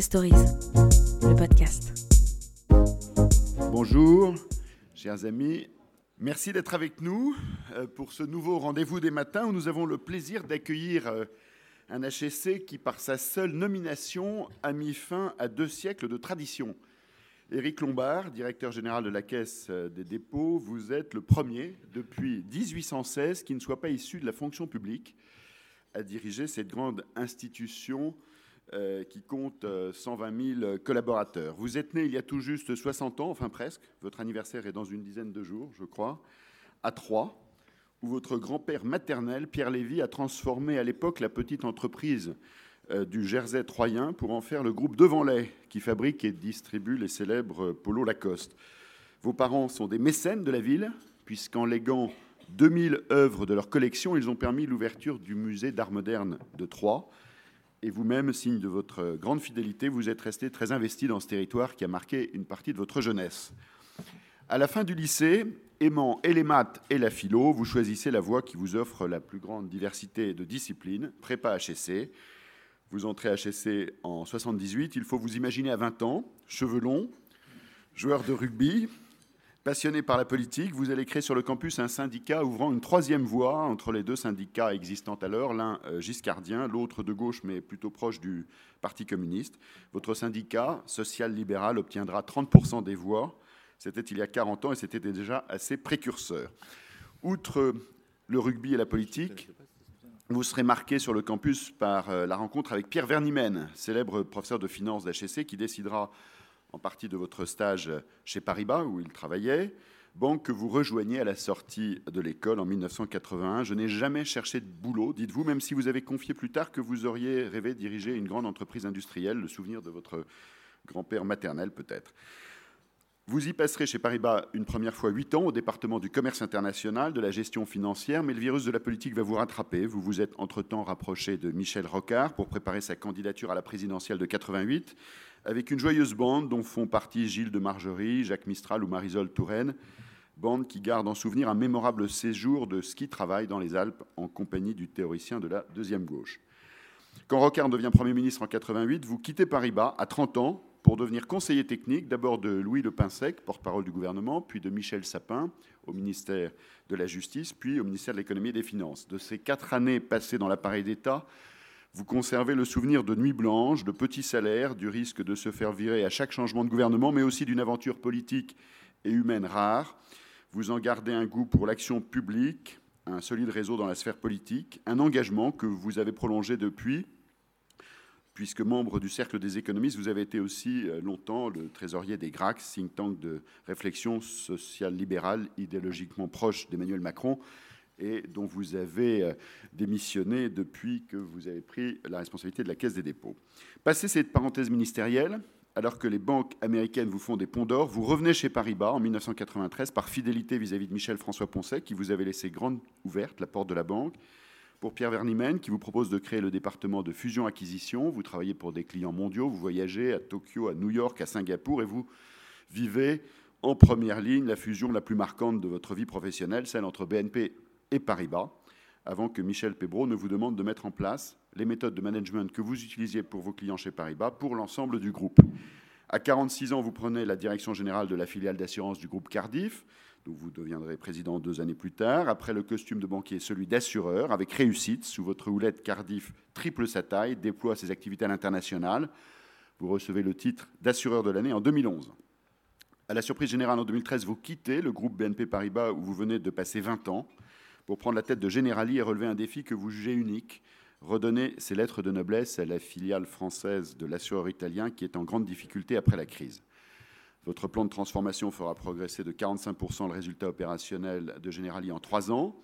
Stories, le podcast. Bonjour, chers amis. Merci d'être avec nous euh, pour ce nouveau rendez-vous des matins où nous avons le plaisir d'accueillir euh, un HEC qui, par sa seule nomination, a mis fin à deux siècles de tradition. Éric Lombard, directeur général de la Caisse euh, des dépôts, vous êtes le premier depuis 1816 qui ne soit pas issu de la fonction publique à diriger cette grande institution euh, qui compte 120 euh, 000 collaborateurs. Vous êtes né il y a tout juste 60 ans, enfin presque, votre anniversaire est dans une dizaine de jours, je crois, à Troyes, où votre grand-père maternel, Pierre Lévy, a transformé à l'époque la petite entreprise euh, du Jersey troyen pour en faire le groupe Devanlay, qui fabrique et distribue les célèbres polos Lacoste. Vos parents sont des mécènes de la ville, puisqu'en léguant 2000 œuvres de leur collection, ils ont permis l'ouverture du musée d'art moderne de Troyes. Et vous-même, signe de votre grande fidélité, vous êtes resté très investi dans ce territoire qui a marqué une partie de votre jeunesse. À la fin du lycée, aimant et les maths et la philo, vous choisissez la voie qui vous offre la plus grande diversité de disciplines, prépa HEC. Vous entrez à HEC en 78, il faut vous imaginer à 20 ans, cheveux longs, joueur de rugby, Passionné par la politique, vous allez créer sur le campus un syndicat ouvrant une troisième voie entre les deux syndicats existants alors, l'un euh, giscardien, l'autre de gauche mais plutôt proche du Parti communiste. Votre syndicat social-libéral obtiendra 30% des voix. C'était il y a 40 ans et c'était déjà assez précurseur. Outre le rugby et la politique, vous serez marqué sur le campus par euh, la rencontre avec Pierre Vernimène, célèbre professeur de finance d'HEC, qui décidera en partie de votre stage chez Paribas, où il travaillait, banque que vous rejoignez à la sortie de l'école en 1981. Je n'ai jamais cherché de boulot, dites-vous, même si vous avez confié plus tard que vous auriez rêvé de diriger une grande entreprise industrielle, le souvenir de votre grand-père maternel peut-être. Vous y passerez chez Paribas une première fois huit ans au département du commerce international, de la gestion financière, mais le virus de la politique va vous rattraper. Vous vous êtes entre-temps rapproché de Michel Rocard pour préparer sa candidature à la présidentielle de 88 avec une joyeuse bande dont font partie Gilles de Margerie, Jacques Mistral ou Marisol Touraine, bande qui garde en souvenir un mémorable séjour de ski-travail dans les Alpes en compagnie du théoricien de la deuxième gauche. Quand Rocard devient Premier ministre en 88, vous quittez Paris-Bas à 30 ans pour devenir conseiller technique, d'abord de Louis Le Pinsec, porte-parole du gouvernement, puis de Michel Sapin au ministère de la Justice, puis au ministère de l'Économie et des Finances. De ces quatre années passées dans l'appareil d'État, vous conservez le souvenir de nuits blanches, de petits salaires, du risque de se faire virer à chaque changement de gouvernement, mais aussi d'une aventure politique et humaine rare. Vous en gardez un goût pour l'action publique, un solide réseau dans la sphère politique, un engagement que vous avez prolongé depuis, puisque membre du Cercle des économistes, vous avez été aussi euh, longtemps le trésorier des GRAC, think tank de réflexion sociale libérale, idéologiquement proche d'Emmanuel Macron et dont vous avez euh, démissionné depuis que vous avez pris la responsabilité de la Caisse des dépôts. Passé cette parenthèse ministérielle, alors que les banques américaines vous font des ponts d'or, vous revenez chez Paribas en 1993 par fidélité vis-à-vis de Michel-François Poncet, qui vous avait laissé grande ouverte la porte de la banque. Pour Pierre Vernimen, qui vous propose de créer le département de fusion-acquisition. Vous travaillez pour des clients mondiaux, vous voyagez à Tokyo, à New York, à Singapour, et vous vivez en première ligne la fusion la plus marquante de votre vie professionnelle, celle entre BNP et Paribas, avant que Michel Pébro ne vous demande de mettre en place les méthodes de management que vous utilisiez pour vos clients chez Paribas pour l'ensemble du groupe. À 46 ans, vous prenez la direction générale de la filiale d'assurance du groupe Cardiff, dont vous deviendrez président deux années plus tard. Après le costume de banquier, celui d'assureur, avec réussite, sous votre houlette, Cardiff triple sa taille, déploie ses activités à l'international. Vous recevez le titre d'assureur de l'année en 2011. À la surprise générale en 2013, vous quittez le groupe BNP Paribas où vous venez de passer 20 ans pour prendre la tête de Generali et relever un défi que vous jugez unique, redonner ses lettres de noblesse à la filiale française de l'assureur italien qui est en grande difficulté après la crise. Votre plan de transformation fera progresser de 45% le résultat opérationnel de Generali en trois ans.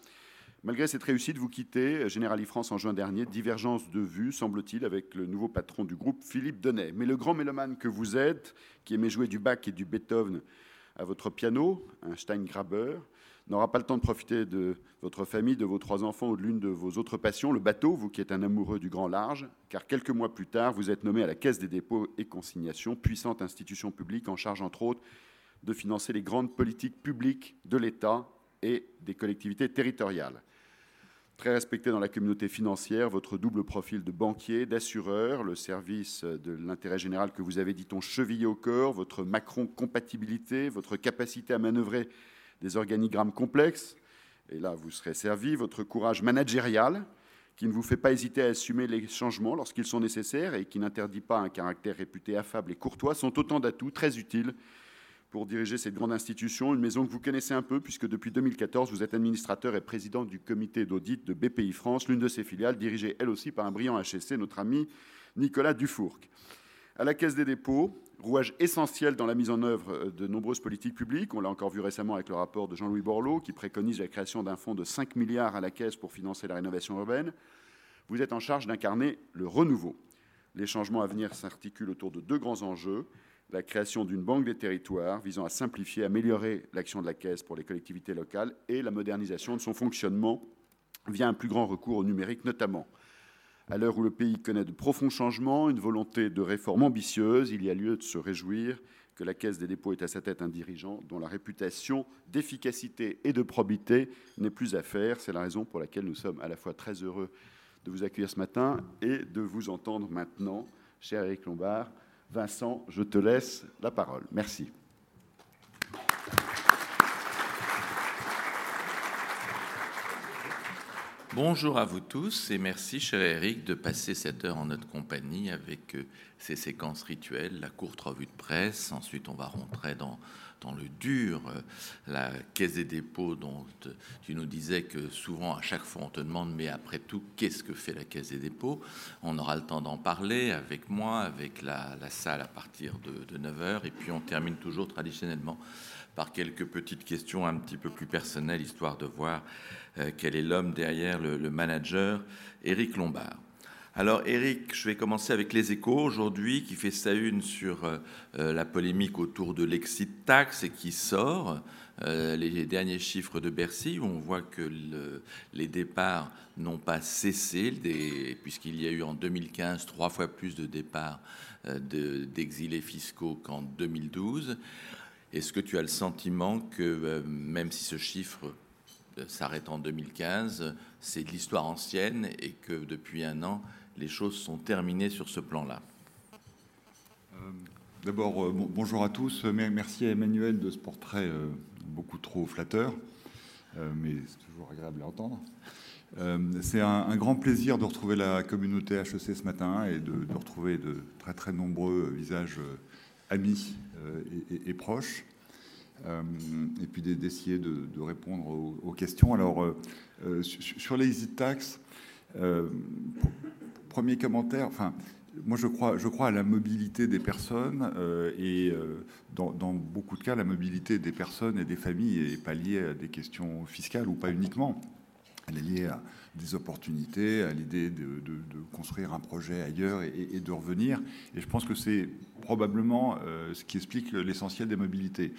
Malgré cette réussite, vous quittez Generali France en juin dernier. Divergence de vue, semble-t-il, avec le nouveau patron du groupe, Philippe Donnet. Mais le grand mélomane que vous êtes, qui aimait jouer du Bach et du Beethoven à votre piano, un Steingraber, n'aura pas le temps de profiter de votre famille, de vos trois enfants ou de l'une de vos autres passions, le bateau, vous qui êtes un amoureux du grand large, car quelques mois plus tard, vous êtes nommé à la Caisse des dépôts et consignations, puissante institution publique en charge entre autres de financer les grandes politiques publiques de l'État et des collectivités territoriales. Très respecté dans la communauté financière, votre double profil de banquier, d'assureur, le service de l'intérêt général que vous avez, dit-on, chevillé au corps, votre Macron-compatibilité, votre capacité à manœuvrer des organigrammes complexes, et là vous serez servi, votre courage managérial, qui ne vous fait pas hésiter à assumer les changements lorsqu'ils sont nécessaires et qui n'interdit pas un caractère réputé affable et courtois, sont autant d'atouts très utiles pour diriger cette grande institution, une maison que vous connaissez un peu, puisque depuis 2014, vous êtes administrateur et président du comité d'audit de BPI France, l'une de ses filiales, dirigée elle aussi par un brillant HSC, notre ami Nicolas Dufourc. À la Caisse des dépôts, rouage essentiel dans la mise en œuvre de nombreuses politiques publiques. On l'a encore vu récemment avec le rapport de Jean-Louis Borloo qui préconise la création d'un fonds de 5 milliards à la Caisse pour financer la rénovation urbaine. Vous êtes en charge d'incarner le renouveau. Les changements à venir s'articulent autour de deux grands enjeux. La création d'une banque des territoires visant à simplifier, améliorer l'action de la Caisse pour les collectivités locales et la modernisation de son fonctionnement via un plus grand recours au numérique notamment. À l'heure où le pays connaît de profonds changements, une volonté de réforme ambitieuse, il y a lieu de se réjouir que la Caisse des dépôts ait à sa tête un dirigeant dont la réputation d'efficacité et de probité n'est plus à faire. C'est la raison pour laquelle nous sommes à la fois très heureux de vous accueillir ce matin et de vous entendre maintenant, cher Eric Lombard. Vincent, je te laisse la parole. Merci. Bonjour à vous tous et merci, cher Eric, de passer cette heure en notre compagnie avec euh, ces séquences rituelles, la courte revue de presse. Ensuite, on va rentrer dans, dans le dur, euh, la caisse des dépôts dont euh, tu nous disais que souvent, à chaque fois, on te demande, mais après tout, qu'est-ce que fait la caisse des dépôts? On aura le temps d'en parler avec moi, avec la, salle à partir de, de 9h, et puis on termine toujours traditionnellement par quelques petites questions un petit peu plus personnelles, histoire de voir euh, quel est l'homme derrière le, manager, Éric Lombard. Alors Éric, je vais commencer avec les échos aujourd'hui, qui fait sa une sur euh, euh, la polémique autour de l'exit tax et qui sort. les derniers chiffres de Bercy, où on voit que les départs n'ont pas cessé, puisqu'il y a eu en 2015 trois fois plus de départs d'exilés fiscaux qu'en 2012. Est-ce que tu as le sentiment que même si ce chiffre s'arrête en 2015, c'est de l'histoire ancienne et que depuis un an, les choses sont terminées sur ce plan-là? Euh, d'abord, euh, bonjour à tous. Merci à Emmanuel de ce portrait euh, beaucoup trop flatteur, mais c'est toujours agréable à entendre. c'est un, grand plaisir de retrouver la communauté HEC ce matin et de, retrouver de très très nombreux visages amis et proches. Euh, et puis d'essayer de, répondre aux, questions. Alors, euh, euh, sur les exit tax, premier commentaire, enfin, moi, je crois, je crois à la mobilité des personnes et dans, dans, beaucoup de cas, la mobilité des personnes et des familles n'est pas liée à des questions fiscales ou pas uniquement. Elle est liée à des opportunités, à l'idée de, construire un projet ailleurs et, de revenir. Et je pense que c'est probablement ce qui explique l'essentiel des mobilités.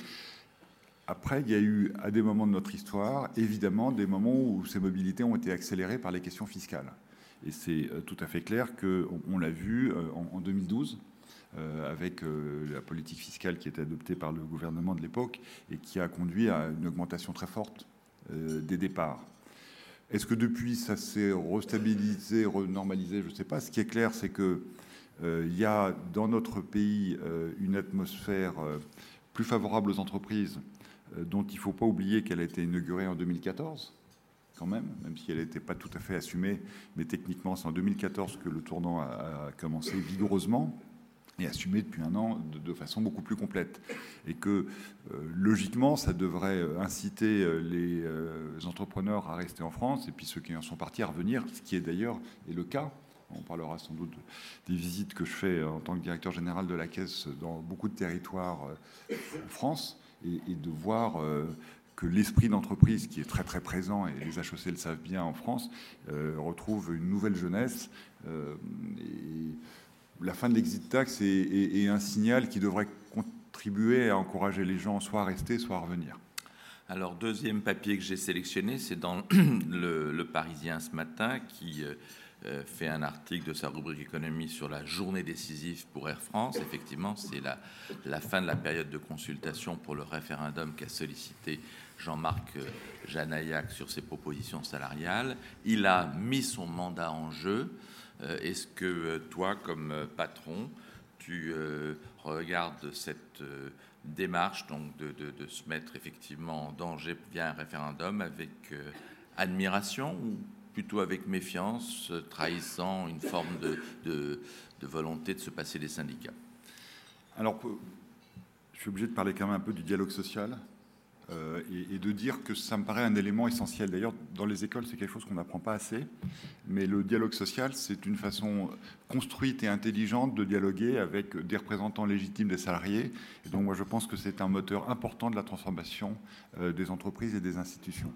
Après, il y a eu, à des moments de notre histoire, évidemment, des moments où ces mobilités ont été accélérées par les questions fiscales. Et c'est euh, tout à fait clair qu'on l'a vu euh, en 2012, euh, avec la politique fiscale qui était adoptée par le gouvernement de l'époque et qui a conduit à une augmentation très forte des départs. Est-ce que depuis ça s'est restabilisé, renormalisé Je ne sais pas. Ce qui est clair, c'est qu'il y a dans notre pays une atmosphère plus favorable aux entreprises euh, dont il ne faut pas oublier qu'elle a été inaugurée en 2014, quand même, même si elle n'était pas tout à fait assumée, mais techniquement c'est en 2014 que le tournant a, commencé vigoureusement et assumé depuis un an de, façon beaucoup plus complète. Et que euh, logiquement, ça devrait inciter euh, les entrepreneurs à rester en France et puis ceux qui en sont partis à revenir, ce qui est d'ailleurs est le cas. On parlera sans doute des visites que je fais en tant que directeur général de la Caisse dans beaucoup de territoires en France et, de voir euh, que l'esprit d'entreprise qui est très très présent, et les HEC le savent bien en France, euh, retrouve une nouvelle jeunesse. Euh, la fin de l'exit tax est, un signal qui devrait contribuer à encourager les gens soit à rester, soit à revenir. Alors, deuxième papier que j'ai sélectionné, c'est dans le, Parisien ce matin, qui euh, fait un article de sa rubrique économie sur la journée décisive pour Air France. Effectivement, c'est la, fin de la période de consultation pour le référendum qu'a sollicité Jean-Marc euh, Janaillac sur ses propositions salariales. Il a mis son mandat en jeu. Euh, est-ce que toi, comme patron, tu regardes cette démarche donc de, de, se mettre effectivement en danger via un référendum avec admiration ou plutôt avec méfiance, trahissant une forme de, volonté de se passer des syndicats? Alors, je suis obligé de parler quand même un peu du dialogue social euh, et, de dire que ça me paraît un élément essentiel. D'ailleurs, dans les écoles, c'est quelque chose qu'on n'apprend pas assez, mais le dialogue social, c'est une façon construite et intelligente de dialoguer avec des représentants légitimes des salariés. Et donc, moi, je pense que c'est un moteur important de la transformation euh, des entreprises et des institutions.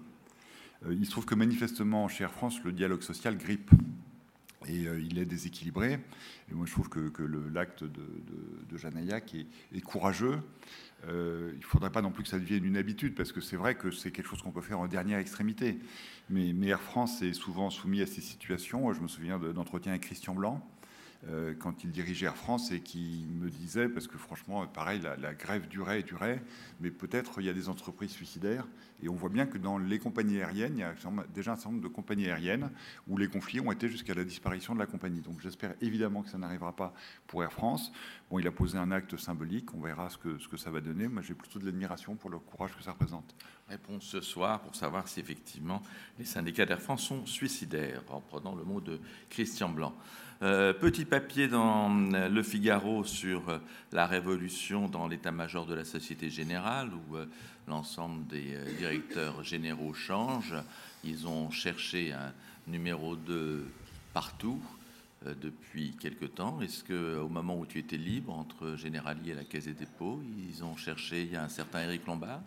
Euh, il se trouve que manifestement, chez Air France, le dialogue social grippe. Et il est déséquilibré. Et moi, je trouve que, l'acte de, de, Janaillac est, courageux. Euh, il ne faudrait pas non plus que ça devienne une habitude, parce que c'est vrai que c'est quelque chose qu'on peut faire en dernière extrémité. Mais, Air France est souvent soumis à ces situations. Je me souviens d'entretien avec Christian Blanc, euh, quand il dirigeait Air France et qui me disait, parce que franchement, pareil, la, grève durait et durait, mais peut-être il y a des entreprises suicidaires. Et on voit bien que dans les compagnies aériennes, il y a déjà un certain nombre de compagnies aériennes où les conflits ont été jusqu'à la disparition de la compagnie. Donc j'espère évidemment que ça n'arrivera pas pour Air France. Bon, il a posé un acte symbolique, on verra ce que, ça va donner. Moi, j'ai plutôt de l'admiration pour le courage que ça représente. Réponse ce soir pour savoir si effectivement les syndicats d'Air France sont suicidaires, en prenant le mot de Christian Blanc. Euh, petit papier dans euh, Le Figaro sur euh, la révolution dans l'état-major de la Société Générale, l'ensemble des directeurs généraux changent. Ils ont cherché un numéro 2 partout depuis quelque temps. Est-ce qu'au moment où tu étais libre entre Generali et la Caisse des dépôts, ils ont cherché, un certain Éric Lombard?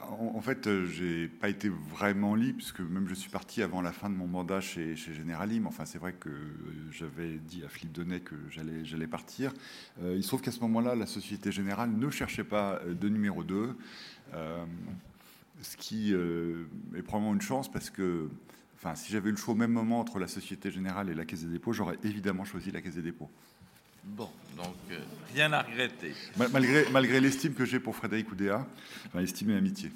En, fait, euh, j'ai pas été vraiment libre, puisque même je suis parti avant la fin de mon mandat chez, chez Generali. Mais enfin, c'est vrai que euh, j'avais dit à Philippe Donnet que j'allais, j'allais partir. Euh, il se trouve qu'à ce moment-là, la Société Générale ne cherchait pas de numéro 2, ce qui est probablement une chance, parce que enfin, si j'avais eu le choix au même moment entre la Société Générale et la Caisse des dépôts, j'aurais évidemment choisi la Caisse des dépôts. Bon, donc euh, rien à regretter. Malgré, malgré l'estime que j'ai pour Frédéric Oudéa, enfin, estime et amitié.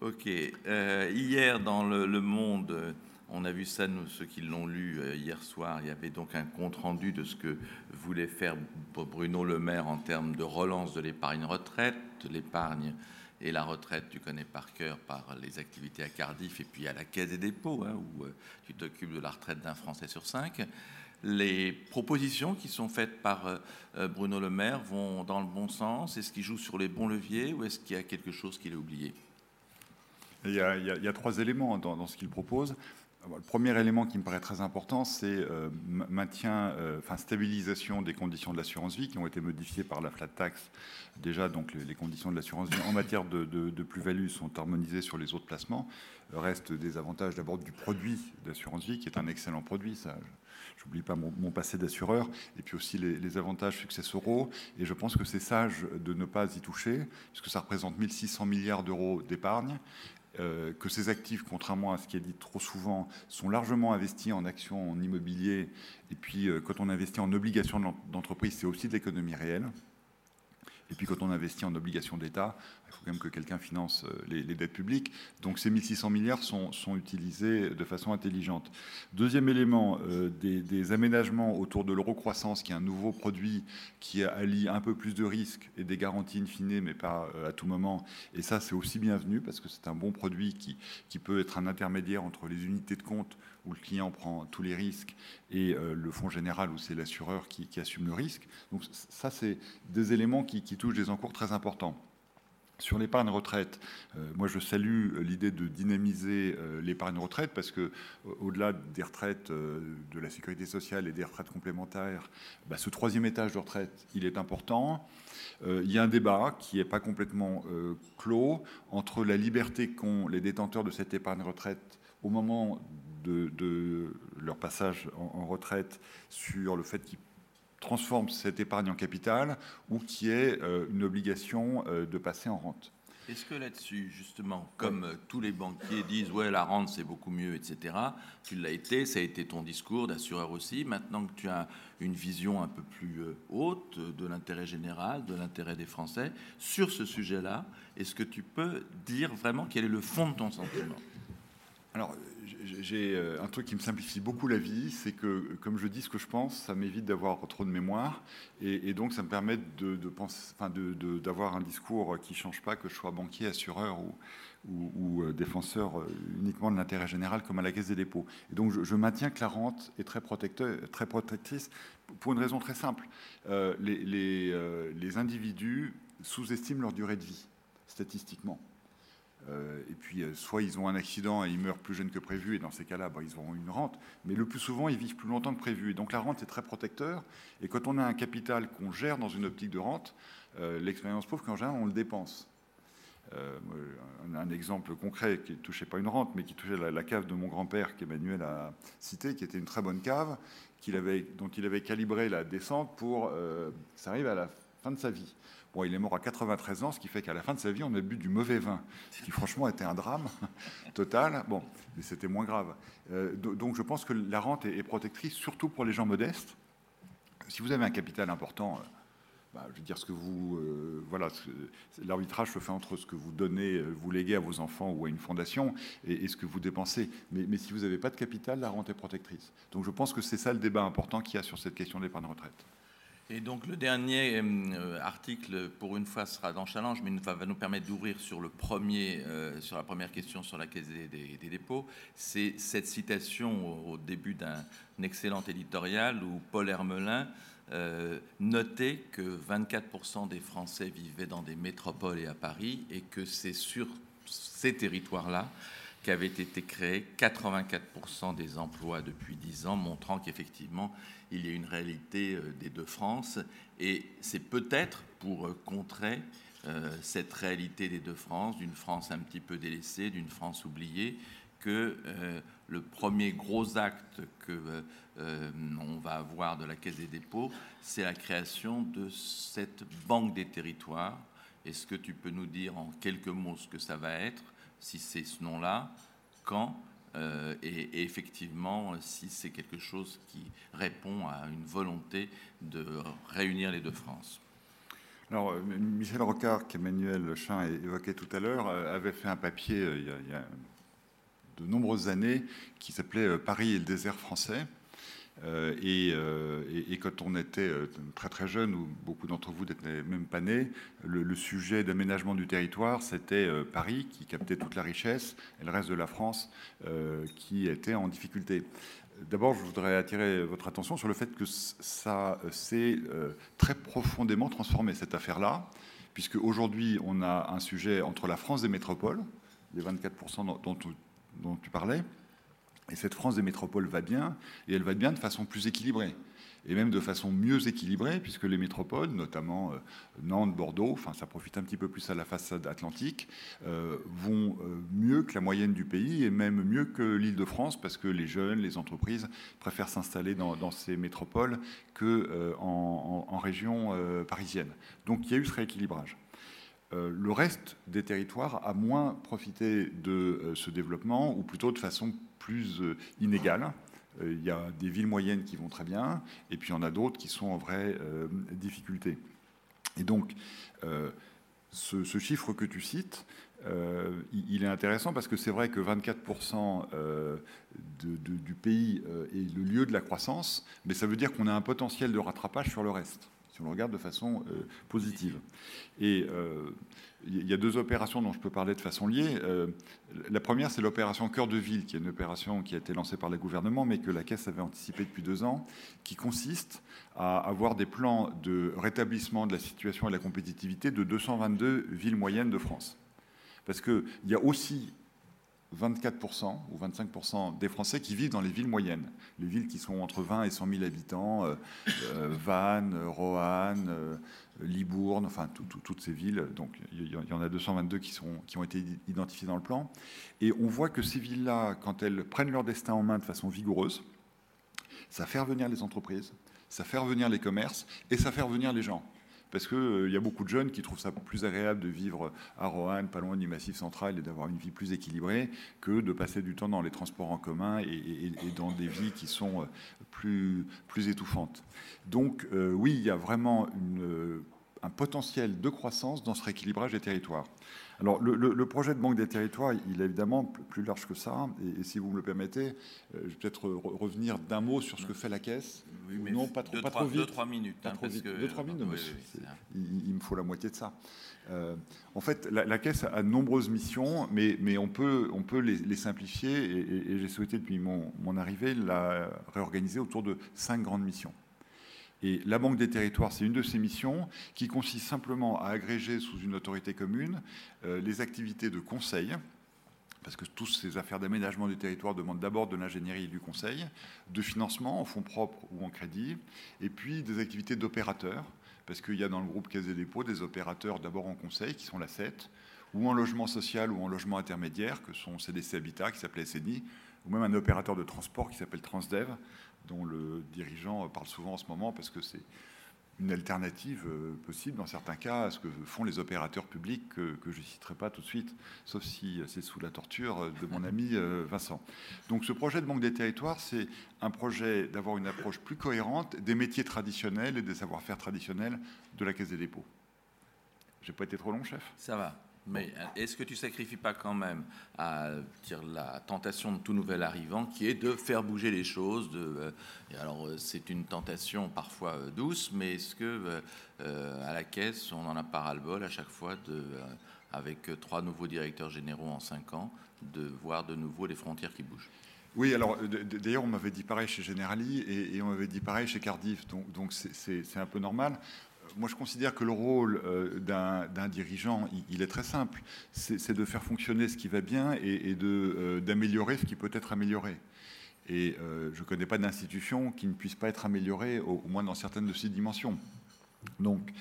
Ok. Euh, hier, dans le, Monde, on a vu ça, nous, ceux qui l'ont lu euh, hier soir, il y avait donc un compte-rendu de ce que voulait faire Bruno Le Maire en termes de relance de l'épargne retraite, l'épargne et la retraite, tu connais par cœur par les activités à Cardiff et puis à la Caisse des dépôts, hein, où tu t'occupes de la retraite d'un Français sur cinq les propositions qui sont faites par euh, euh, Bruno Le Maire vont dans le bon sens? Est-ce qu'il joue sur les bons leviers ou est-ce qu'il y a quelque chose qu'il a oublié? Il y, a, trois éléments dans, ce qu'il propose. Le premier élément qui me paraît très important, c'est euh, maintien, enfin stabilisation des conditions de l'assurance vie qui ont été modifiées par la flat tax. Déjà, donc les, conditions de l'assurance vie en matière de, plus-value sont harmonisées sur les autres placements. Reste des avantages d'abord du produit d'assurance vie, qui est un excellent produit. Ça, j'oublie pas mon, passé d'assureur, et puis aussi les, avantages successoraux. Et je pense que c'est sage de ne pas y toucher, puisque ça représente 1600 milliards d'euros d'épargne. Euh, que ces actifs, contrairement à ce qui est dit trop souvent, sont largement investis en actions, en immobilier. Et puis, euh, quand on investit en obligations d'entreprise, c'est aussi de l'économie réelle. Et puis quand on investit en obligations d'État, il faut quand même que quelqu'un finance euh, les, dettes publiques. Donc ces 1600 milliards sont, utilisés de façon intelligente. Deuxième élément, euh, des, aménagements autour de l'euro-croissance, qui est un nouveau produit qui allie un peu plus de risques et des garanties in fine, mais pas euh, à tout moment. Et ça, c'est aussi bienvenu parce que c'est un bon produit qui, qui peut être un intermédiaire entre les unités de compte où le client prend tous les risques, et le fonds général où c'est l'assureur qui, assume le risque. Donc ça, c'est des éléments qui, touchent des encours très importants. Sur l'épargne retraite, euh, moi je salue l'idée de dynamiser euh, l'épargne retraite parce que au-delà des retraites de la sécurité sociale et des retraites complémentaires, bah, ce troisième étage de retraite, il est important. il y a un débat qui n'est pas complètement clos entre la liberté qu'ont les détenteurs de cette épargne retraite au moment de, leur passage en, retraite sur le fait qu'ils transforment cette épargne en capital ou qui est euh, une obligation euh, de passer en rente. Est-ce que là-dessus, justement, comme euh, tous les banquiers disent, ouais, la rente c'est beaucoup mieux, etc., tu l'as été, ça a été ton discours d'assureur aussi. Maintenant que tu as une vision un peu plus haute de l'intérêt général, de l'intérêt des Français, sur ce sujet-là, est-ce que tu peux dire vraiment quel est le fond de ton sentiment? Alors, j'ai euh, un truc qui me simplifie beaucoup la vie, c'est que, comme je dis ce que je pense, ça m'évite d'avoir trop de mémoire, et, donc ça me permet de, d'avoir un discours qui ne change pas, que je sois banquier, assureur ou, euh, défenseur euh, uniquement de l'intérêt général comme à la Caisse des dépôts. Et donc je, maintiens que la rente est très, protectrice pour une raison très simple. les individus sous-estiment leur durée de vie, statistiquement. Euh, et puis, euh, soit ils ont un accident et ils meurent plus jeunes que prévu, et dans ces cas-là, bah, ils auront une rente. Mais le plus souvent, ils vivent plus longtemps que prévu. Et donc, la rente est très protecteur. Et quand on a un capital qu'on gère dans une optique de rente, euh, l'expérience prouve qu'en général, on le dépense. un, exemple concret qui ne touchait pas une rente, mais qui touchait la, cave de mon grand-père, qu'Emmanuel a cité, qui était une très bonne cave, dont il avait calibré la descente pour. ça arrive à la fin de sa vie il est mort à 93 ans, ce qui fait qu'à la fin de sa vie, on a bu du mauvais vin, ce qui franchement était un drame total. Bon, mais c'était moins grave. Euh, donc je pense que la rente est, protectrice, surtout pour les gens modestes. Si vous avez un capital important, euh, bah, je veux dire ce que vous, euh, voilà, l'arbitrage se fait entre ce que vous donnez, vous léguez à vos enfants ou à une fondation, et, ce que vous dépensez. Mais, mais si vous n'avez pas de capital, la rente est protectrice. Donc je pense que c'est ça le débat important qu'il y a sur cette question d'épargne retraite. Et donc le dernier euh, article, pour une fois, sera dans Challenge, mais va, nous permettre d'ouvrir euh, sur la première question sur la caisse des, dépôts. C'est cette citation au, début d'un excellent éditorial où Paul Hermelin euh, notait que 24% des Français vivaient dans des métropoles et à Paris, et que c'est sur ces territoires-là qu'avaient été créés 84% des emplois depuis 10 ans, montrant qu'effectivement, il y a une réalité euh, des deux France. Et c'est peut-être pour euh, contrer euh, cette réalité des deux France, d'une France un petit peu délaissée, d'une France oubliée, que le premier gros acte que on va avoir de la Caisse des dépôts, c'est la création de cette banque des territoires. Est-ce que tu peux nous dire en quelques mots ce que ça va être si c'est ce nom-là, quand euh, et, effectivement si c'est quelque chose qui répond à une volonté de réunir les deux France. Alors, euh, Michel Rocard, qu'Emmanuel Chin évoquait tout à l'heure, euh, avait fait un papier il y a de nombreuses années qui s'appelait Paris et le désert français. Euh, euh, et, quand on était euh, très très jeune, ou beaucoup d'entre vous n'étaient même pas nés, le, sujet d'aménagement du territoire, c'était Paris qui captait toute la richesse et le reste de la France qui était en difficulté. D'abord, je voudrais attirer votre attention sur le fait que ça s'est très profondément transformé, cette affaire-là, puisque aujourd'hui, on a un sujet entre la France des métropoles, les 24% dont, dont tu parlais, et cette France des métropoles va bien, et elle va bien de façon plus équilibrée, et même de façon mieux équilibrée, puisque les métropoles, notamment euh, Nantes, Bordeaux, enfin ça profite un petit peu plus à la façade atlantique, euh, vont euh, mieux que la moyenne du pays, et même mieux que l'île de France, parce que les jeunes, les entreprises préfèrent s'installer dans, ces métropoles qu'en en, région parisienne. Donc il y a eu ce rééquilibrage. Le reste des territoires a moins profité de ce développement, ou plutôt de façon plus euh, inégales. Euh, il y a des villes moyennes qui vont très bien, et puis il y en a d'autres qui sont en vraie euh, difficulté. Et donc, ce, chiffre que tu cites, il est intéressant parce que c'est vrai que 24% du pays est le lieu de la croissance, mais ça veut dire qu'on a un potentiel de rattrapage sur le reste, si on le regarde de façon positive. Et il y a deux opérations dont je peux parler de façon liée. Euh, la première, c'est l'opération Cœur de Ville, qui est une opération qui a été lancée par le gouvernement, mais que la Caisse avait anticipée depuis deux ans, qui consiste à avoir des plans de rétablissement de la situation et de la compétitivité de 222 villes moyennes de France. Parce qu'il y a aussi 24% ou 25% des Français qui vivent dans les villes moyennes, les villes qui sont entre 20 et 100 000 habitants, euh, euh, Vannes, Roanne, euh, Libourne, enfin toutes ces villes. Donc il y en a 222 qui, qui ont été identifiées dans le plan. Et on voit que ces villes-là, quand elles prennent leur destin en main de façon vigoureuse, ça fait revenir les entreprises, ça fait revenir les commerces et ça fait revenir les gens. Parce qu'il y a beaucoup de jeunes qui trouvent ça plus agréable de vivre à Roanne, pas loin du Massif central, et d'avoir une vie plus équilibrée que de passer du temps dans les transports en commun et, dans des vies qui sont plus, plus étouffantes. Donc oui, il y a vraiment un potentiel de croissance dans ce rééquilibrage des territoires. Alors, le, projet de banque des territoires, il est évidemment plus large que ça. Et, si vous me le permettez, euh, je vais peut-être revenir d'un mot sur ce que fait la Caisse. Oui, mais non, pas trop, pas trop vite. Deux, trois minutes. Pas hein, trop vite. deux, trois minutes, il, me faut la moitié de ça. Euh, en fait, la, Caisse a de nombreuses missions, mais, mais on peut, on peut les, simplifier. Et, et j'ai souhaité, depuis mon, mon arrivée, la réorganiser autour de cinq grandes missions. Et la Banque des territoires, c'est une de ces missions qui consiste simplement à agréger sous une autorité commune euh, les activités de conseil, parce que toutes ces affaires d'aménagement du territoire demandent d'abord de l'ingénierie et du conseil, de financement en fonds propres ou en crédit, et puis des activités d'opérateurs, parce qu'il y a dans le groupe Caisse des dépôts des opérateurs d'abord en conseil, qui sont la CET, ou en logement social ou en logement intermédiaire, que sont CDC Habitat, qui s'appelait SNI, ou même un opérateur de transport qui s'appelle Transdev, dont le dirigeant parle souvent en ce moment parce que c'est une alternative euh, possible dans certains cas à ce que font les opérateurs publics que, je ne citerai pas tout de suite, sauf si c'est sous la torture de mon ami euh, Vincent. Donc ce projet de Banque des territoires, c'est un projet d'avoir une approche plus cohérente des métiers traditionnels et des savoir-faire traditionnels de la Caisse des dépôts. J'ai pas été trop long, chef? Ça va. Mais euh, est-ce que tu sacrifies pas quand même à dire la tentation de tout nouvel arrivant, qui est de faire bouger les choses euh, Alors euh, c'est une tentation parfois douce, mais est-ce que à la caisse on en a pas le bol à chaque fois avec trois nouveaux directeurs généraux en cinq ans, de voir de nouveau les frontières qui bougent? Oui, alors d'ailleurs, on m'avait dit pareil chez Generali et, on m'avait dit pareil chez Cardiff, donc c'est un peu normal moi, je considère que le rôle euh, d'un dirigeant, il, est très simple. C'est de faire fonctionner ce qui va bien et, euh, d'améliorer ce qui peut être amélioré. Et euh, je ne connais pas d'institution qui ne puisse pas être améliorée, au, moins dans certaines de ses dimensions. Donc,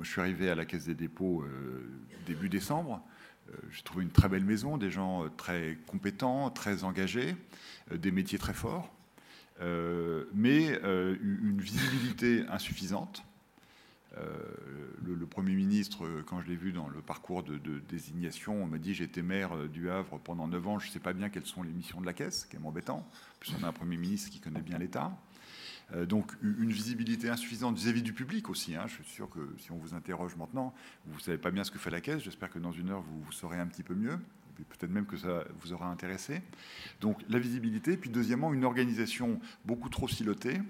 je suis arrivé à la Caisse des dépôts début décembre. J'ai trouvé une très belle maison, des gens très compétents, très engagés, des métiers très forts, mais une visibilité insuffisante euh, le, Premier ministre, quand je l'ai vu dans le parcours de, désignation, on m'a dit j'étais maire euh, du Havre pendant 9 ans, je ne sais pas bien quelles sont les missions de la Caisse, qui est embêtant, puisqu'on a un Premier ministre qui connaît bien l'État. Euh, donc une visibilité insuffisante vis-à-vis du public aussi. Hein. Je suis sûr que si on vous interroge maintenant, vous ne savez pas bien ce que fait la Caisse. J'espère que dans une heure, vous, saurez un petit peu mieux. Peut-être même que ça vous aura intéressé. Donc la visibilité. Puis deuxièmement, une organisation beaucoup trop silotée.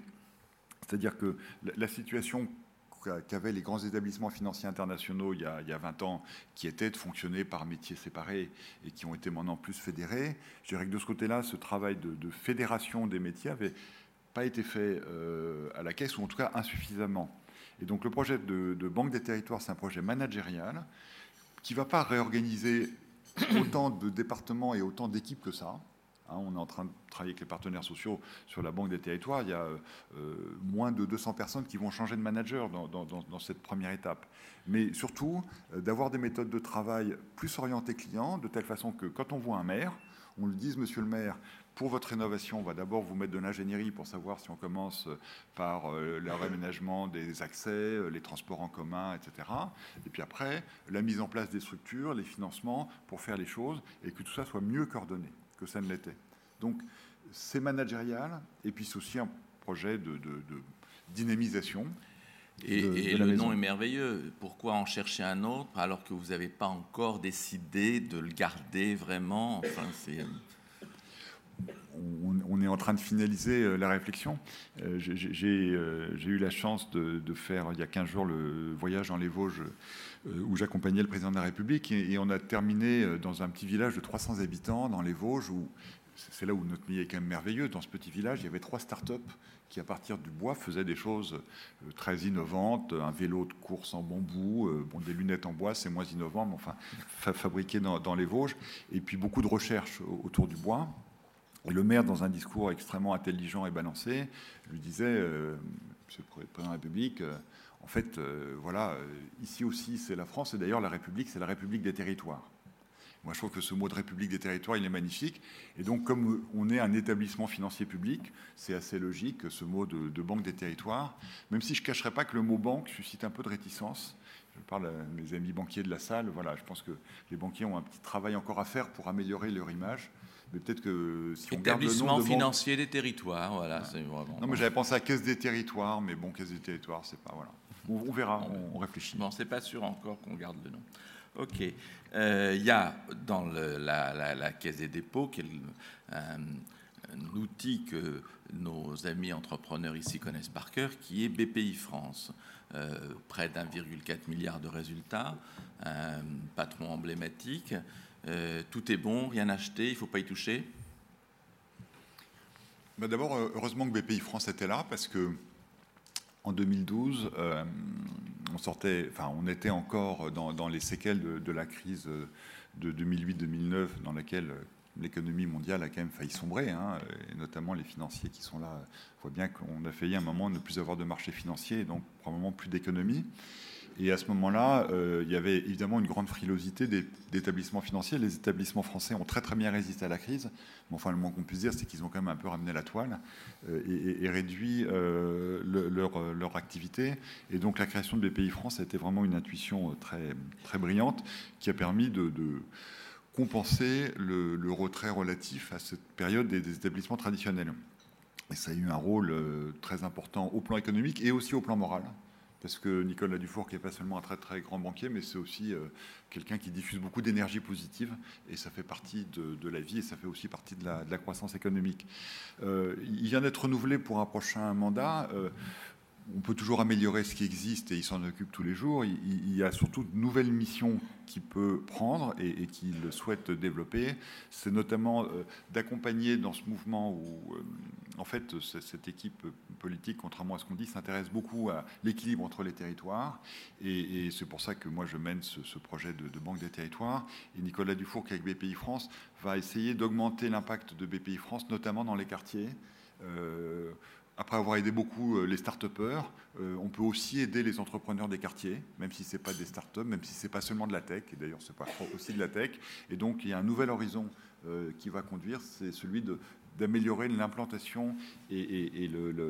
C'est-à-dire que la situation qu'avaient les grands établissements financiers internationaux il y, a, 20 ans, qui étaient de fonctionner par métiers séparés et qui ont été maintenant plus fédérés. Je dirais que de ce côté-là, ce travail de, fédération des métiers n'avait pas été fait euh, à la caisse, ou en tout cas insuffisamment. Et donc le projet de, de Banque des territoires, c'est un projet managérial qui ne va pas réorganiser autant de départements et autant d'équipes que ça. Hein, on est en train de travailler avec les partenaires sociaux sur la Banque des territoires. Il y a euh, moins de 200 personnes qui vont changer de manager dans, cette première étape. Mais surtout, euh, d'avoir des méthodes de travail plus orientées clients, de telle façon que quand on voit un maire, on lui dise, monsieur le maire, pour votre rénovation, on va d'abord vous mettre de l'ingénierie pour savoir si on commence par euh, le réaménagement des accès, les transports en commun, etc. Et puis après, la mise en place des structures, les financements pour faire les choses et que tout ça soit mieux coordonné que ça ne l'était. Donc, c'est managérial, et puis c'est aussi un projet de, dynamisation. Et, le nom est merveilleux. Pourquoi en chercher un autre alors que vous n'avez pas encore décidé de le garder vraiment? Enfin, c'est... On, est en train de finaliser euh, la réflexion. Euh, euh, j'ai eu la chance de, faire, il y a 15 jours, le voyage dans les Vosges où j'accompagnais le président de la République et, on a terminé dans un petit village de 300 habitants dans les Vosges où c'est là où notre milieu est quand même merveilleux. Dans ce petit village, il y avait trois start-up qui, à partir du bois, faisaient des choses très innovantes. Un vélo de course en bambou, des lunettes en bois, c'est moins innovant, mais enfin, fabriqué dans, les Vosges. Et puis beaucoup de recherches autour du bois. Et le maire, dans un discours extrêmement intelligent et balancé, lui disait, euh, Monsieur le Président de la République, euh, en fait, euh, voilà, ici aussi c'est la France, et d'ailleurs la République, c'est la République des territoires. Moi, je trouve que ce mot de République des territoires, il est magnifique. Et donc, comme on est un établissement financier public, c'est assez logique ce mot de, banque des territoires, même si je ne cacherai pas que le mot banque suscite un peu de réticence. Je parle à mes amis banquiers de la salle. Voilà, je pense que les banquiers ont un petit travail encore à faire pour améliorer leur image. Mais peut-être que si on garde le nom de financier des territoires, voilà. Vraiment... Non, mais j'avais pensé à caisse des territoires, mais bon, caisse des territoires, c'est pas voilà. On, verra, on, réfléchit. Bon, c'est pas sûr encore qu'on garde le nom. Ok. Euh, il y a dans la, Caisse des dépôts, qui est un, outil que nos amis entrepreneurs ici connaissent par cœur, qui est BPI France. Euh, près d'1,4 milliard de résultats, un patron emblématique. Euh, tout est bon, rien acheté, il ne faut pas y toucher? Bah, D'abord, heureusement que BPI France était là, parce que en 2012, on, sortait, enfin, on était encore dans, les séquelles de, la crise de 2008-2009, dans laquelle l'économie mondiale a quand même failli sombrer, hein, et notamment les financiers qui sont là. Voit bien qu'on a failli à un moment ne plus avoir de marché financier, donc probablement plus d'économie. Et à ce moment-là, euh, il y avait évidemment une grande frilosité d'établissements financiers. Les établissements français ont très très bien résisté à la crise. Mais enfin, le moins qu'on puisse dire, c'est qu'ils ont quand même un peu ramené la toile euh, et, réduit euh, leur, leur, activité. Et donc la création de BPI France a été vraiment une intuition très, très brillante qui a permis de, compenser le, retrait relatif à cette période des, des établissements traditionnels. Et ça a eu un rôle très important au plan économique et aussi au plan moral parce que Nicolas Dufour, qui n'est pas seulement un très très grand banquier, mais c'est aussi euh, quelqu'un qui diffuse beaucoup d'énergie positive, et ça fait partie de, la vie, et ça fait aussi partie de la, croissance économique. Euh, il vient d'être renouvelé pour un prochain mandat. On peut toujours améliorer ce qui existe et il s'en occupe tous les jours. Il, y a surtout de nouvelles missions qu'il peut prendre et, qu'il souhaite développer. C'est notamment euh, d'accompagner dans ce mouvement où, euh, en fait, cette équipe politique, contrairement à ce qu'on dit, s'intéresse beaucoup à l'équilibre entre les territoires. Et, c'est pour ça que moi, je mène ce, projet de, banque des territoires. Et Nicolas Dufour, qui avec BPI France, va essayer d'augmenter l'impact de BPI France, notamment dans les quartiers. Euh, après avoir aidé beaucoup euh, les start-upers, euh, on peut aussi aider les entrepreneurs des quartiers, même si ce n'est pas des start-up, même si ce n'est pas seulement de la tech, et d'ailleurs ce n'est pas aussi de la tech. Et donc il y a un nouvel horizon euh, qui va conduire, c'est celui d'améliorer l'implantation et,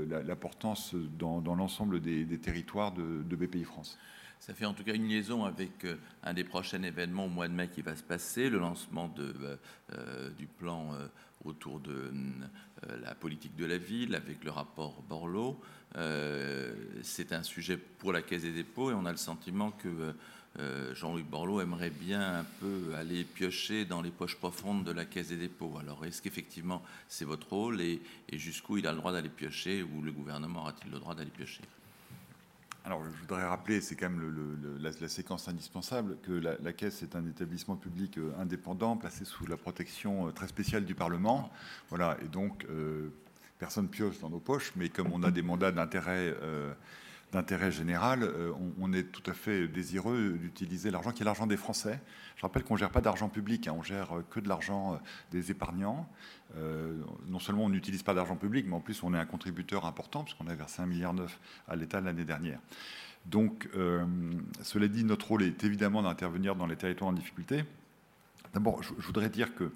l'importance dans, l'ensemble des, territoires de, BPI France. Ça fait en tout cas une liaison avec un des prochains événements au mois de mai qui va se passer, le lancement du plan autour de euh, la politique de la ville avec le rapport Borloo. Euh, c'est un sujet pour la Caisse des dépôts et on a le sentiment que euh, Jean-Luc Borloo aimerait bien un peu aller piocher dans les poches profondes de la Caisse des dépôts. Alors est-ce qu'effectivement c'est votre rôle et jusqu'où il a le droit d'aller piocher ou le gouvernement aura-t-il le droit d'aller piocher? Alors, je voudrais rappeler, c'est quand même la, séquence indispensable, que la, Caisse est un établissement public euh, indépendant, placé sous la protection euh, très spéciale du Parlement. Voilà, et donc, euh, personne pioche dans nos poches, mais comme on a des mandats d'intérêt d'intérêt général, euh, on, est tout à fait désireux d'utiliser l'argent qui est l'argent des Français. Je rappelle qu'on ne gère pas d'argent public, hein, on gère que de l'argent euh, des épargnants. Euh, non seulement on n'utilise pas d'argent public, mais en plus on est un contributeur important, puisqu'on a versé 1,9 milliard à l'État l'année dernière. Donc, cela dit, notre rôle est évidemment d'intervenir dans les territoires en difficulté. D'abord, je, voudrais dire que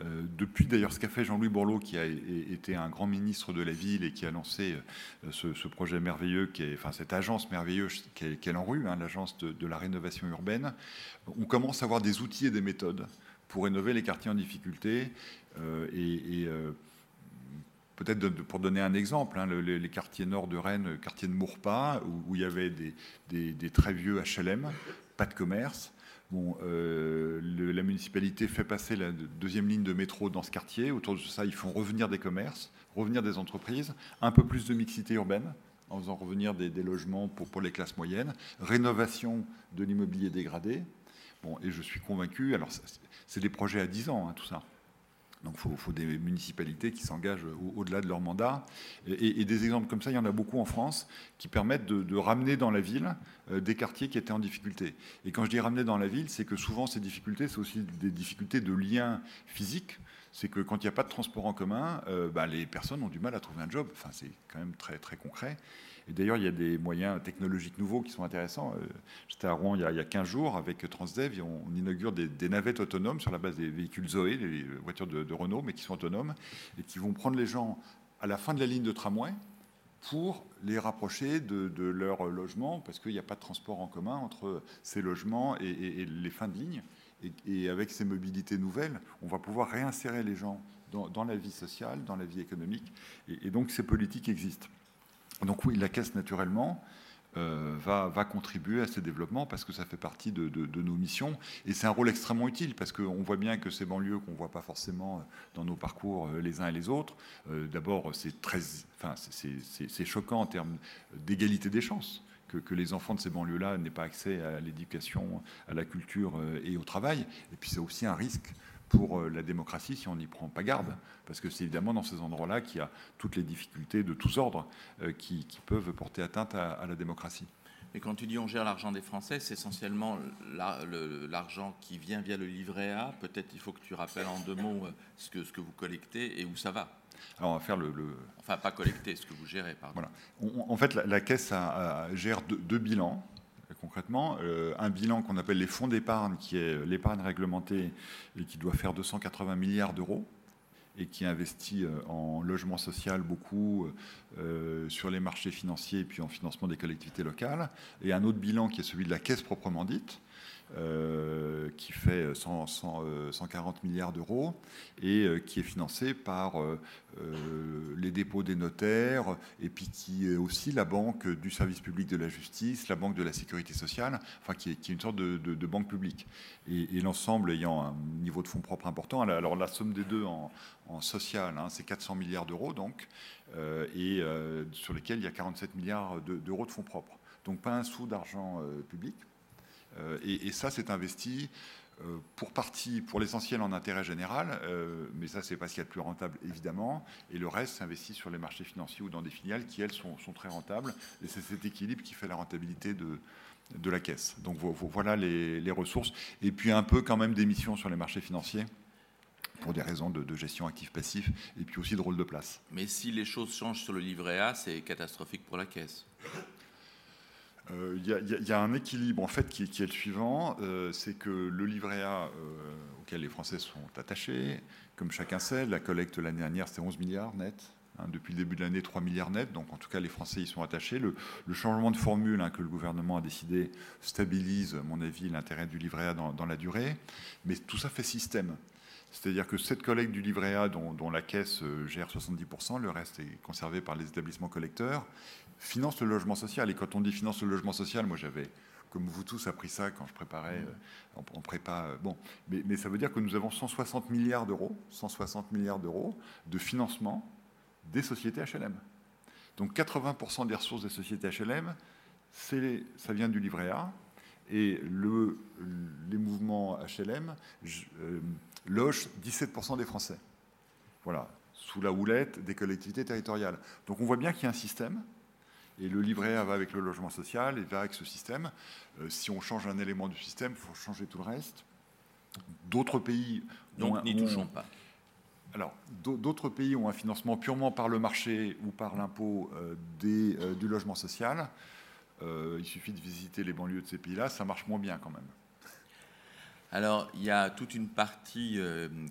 euh, depuis d'ailleurs ce qu'a fait Jean-Louis Borloo, qui a été un grand ministre de la ville et qui a lancé euh, ce, projet merveilleux, enfin cette agence merveilleuse qu'est est l'ANRU, hein, l'agence de, la rénovation urbaine, on commence à avoir des outils et des méthodes pour rénover les quartiers en difficulté. Euh, et, peut-être pour donner un exemple, hein, les, quartiers nord de Rennes, le quartier de Mourpas, où, il y avait des, des très vieux HLM, pas de commerce. Bon, euh, la municipalité fait passer la deuxième ligne de métro dans ce quartier. Autour de ça, ils font revenir des commerces, revenir des entreprises, un peu plus de mixité urbaine en faisant revenir des, logements pour, les classes moyennes, rénovation de l'immobilier dégradé. Bon, et je suis convaincu, alors c'est des projets à 10 ans, hein, tout ça. Donc il faut, des municipalités qui s'engagent au-delà de leur mandat. Et, des exemples comme ça, il y en a beaucoup en France, qui permettent de, ramener dans la ville euh, des quartiers qui étaient en difficulté. Et quand je dis ramener dans la ville, c'est que souvent ces difficultés, c'est aussi des difficultés de lien physique. c'est que quand il n'y a pas de transport en commun, euh, bah, les personnes ont du mal à trouver un job. Enfin, c'est quand même très, très concret. Et d'ailleurs, il y a des moyens technologiques nouveaux qui sont intéressants. Euh, j'étais à Rouen il y, a, 15 jours avec Transdev, on, on inaugure des, navettes autonomes sur la base des véhicules Zoé, les voitures de, Renault, mais qui sont autonomes, et qui vont prendre les gens à la fin de la ligne de tramway pour les rapprocher de, leur logement, parce qu'il n'y a pas de transport en commun entre ces logements et, les fins de ligne. Et, avec ces mobilités nouvelles, on va pouvoir réinsérer les gens dans, la vie sociale, dans la vie économique. et donc ces politiques existent. Donc oui, la caisse, naturellement, euh, va, contribuer à ces développements parce que ça fait partie de, nos missions. Et c'est un rôle extrêmement utile parce qu'on voit bien que ces banlieues qu'on ne voit pas forcément dans nos parcours euh, les uns et les autres, euh, d'abord, c'est très, enfin, c'est choquant en termes d'égalité des chances. Que, que, les enfants de ces banlieues-là n'aient pas accès à l'éducation, à la culture et au travail. Et puis c'est aussi un risque pour euh, la démocratie si on n'y prend pas garde, parce que c'est évidemment dans ces endroits-là qu'il y a toutes les difficultés de tous ordres euh, qui, peuvent porter atteinte à, la démocratie. Et quand tu dis on gère l'argent des Français, c'est essentiellement l'argent qui vient via le livret A. Peut-être il faut que tu rappelles en deux mots euh, ce que, ce que vous collectez et où ça va. Alors on va faire le, Enfin, pas collecter, ce que vous gérez, pardon. Voilà. en fait, la, Caisse gère deux bilans concrètement. Euh, un bilan qu'on appelle les fonds d'épargne, qui est l'épargne réglementée et qui doit faire 280 milliards d'euros et qui investit euh, en logement social beaucoup, euh, sur les marchés financiers et puis en financement des collectivités locales. Et un autre bilan qui est celui de la caisse proprement dite, euh, qui fait 140 euh, milliards d'euros et euh, qui est financé par les dépôts des notaires et puis qui est aussi la banque du service public de la justice, la banque de la sécurité sociale, enfin qui est, une sorte de, banque publique. Et, l'ensemble ayant un niveau de fonds propres important. Alors la somme des deux en, social, hein, c'est 400 milliards d'euros donc, et sur lesquels il y a 47 milliards d'euros de fonds propres. Donc pas un sou d'argent public. Euh, et, ça, c'est investi euh, pour partie, pour l'essentiel en intérêt général, euh, mais ça, c'est pas ce qu'il y a de plus rentable, évidemment. Et le reste s'investit sur les marchés financiers ou dans des filiales qui, elles, sont, très rentables. Et c'est cet équilibre qui fait la rentabilité de, la caisse. Donc voilà les, ressources. Et puis un peu quand même d'émissions sur les marchés financiers pour des raisons de, de gestion actif-passif et puis aussi de rôle de place. Mais si les choses changent sur le livret A, c'est catastrophique pour la caisse. Il euh, y, a un équilibre en fait qui, est le suivant, euh, c'est que le livret A euh, auquel les Français sont attachés, comme chacun sait, la collecte l'année dernière c'était 11 milliards net. Hein, depuis le début de l'année, 3 milliards net. Donc, en tout cas, les Français y sont attachés. Le, changement de formule hein, que le gouvernement a décidé stabilise, à mon avis, l'intérêt du livret A dans, la durée. Mais tout ça fait système. C'est-à-dire que cette collecte du livret A, dont, la caisse gère 70%, le reste est conservé par les établissements collecteurs, finance le logement social. Et quand on dit finance le logement social, moi j'avais, comme vous tous, appris ça quand je préparais euh, en, prépa. Euh, bon, mais, ça veut dire que nous avons 160 milliards d'euros, 160 milliards d'euros de financement des sociétés HLM. Donc 80% des ressources des sociétés HLM, ça vient du livret A. Et le, les mouvements HLM euh, logent 17% des Français. Voilà, sous la houlette des collectivités territoriales. Donc on voit bien qu'il y a un système et le livret A va avec le logement social et va avec ce système. Euh, si on change un élément du système, il faut changer tout le reste. D'autres pays. Donc n'y touchons pas. Alors, d'autres pays ont un financement purement par le marché ou par l'impôt euh, euh, du logement social. il suffit de visiter les banlieues de ces pays-là, ça marche moins bien quand même. Alors, il y a toute une partie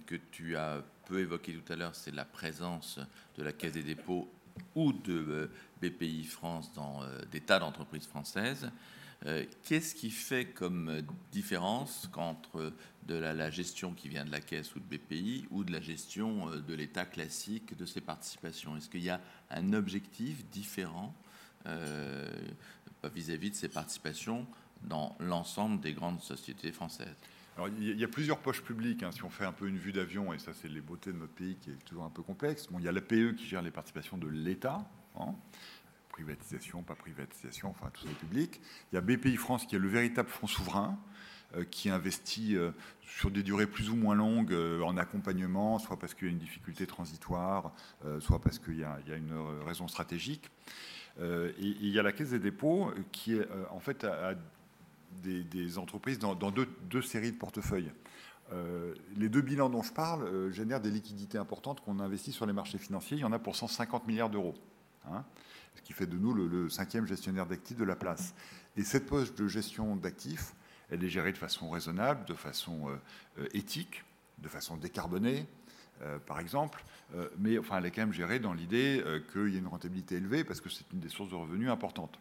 que tu as peu évoquée tout à l'heure, c'est la présence de la Caisse des dépôts ou de euh, BPI France dans euh, des tas d'entreprises françaises. Euh, qu'est-ce qui fait comme différence entre de la, gestion qui vient de la Caisse ou de BPI ou de la gestion de l'État classique de ces participations? Est-ce qu'il y a un objectif différent vis-à-vis de ces participations dans l'ensemble des grandes sociétés françaises? Alors, il y a plusieurs poches publiques, hein, si on fait un peu une vue d'avion, et ça c'est les beautés de notre pays qui est toujours un peu complexe. Bon, il y a l'APE qui gère les participations de l'État, hein. privatisation, pas privatisation, enfin tout ça est public. Il y a BPI France qui est le véritable fonds souverain, euh, qui investit euh, sur des durées plus ou moins longues euh, en accompagnement, soit parce qu'il y a une difficulté transitoire, soit parce qu'il y, a une raison stratégique. et, il y a la Caisse des dépôts qui est en fait à des, entreprises dans, deux, séries de portefeuilles. Euh, les deux bilans dont je parle euh, génèrent des liquidités importantes qu'on investit sur les marchés financiers. Il y en a pour 150 milliards d'euros, hein, ce qui fait de nous le, cinquième gestionnaire d'actifs de la place. Et cette poche de gestion d'actifs, elle est gérée de façon raisonnable, de façon éthique, de façon décarbonée, par exemple, mais enfin, elle est quand même gérée dans l'idée qu'il y ait une rentabilité élevée parce que c'est une des sources de revenus importantes.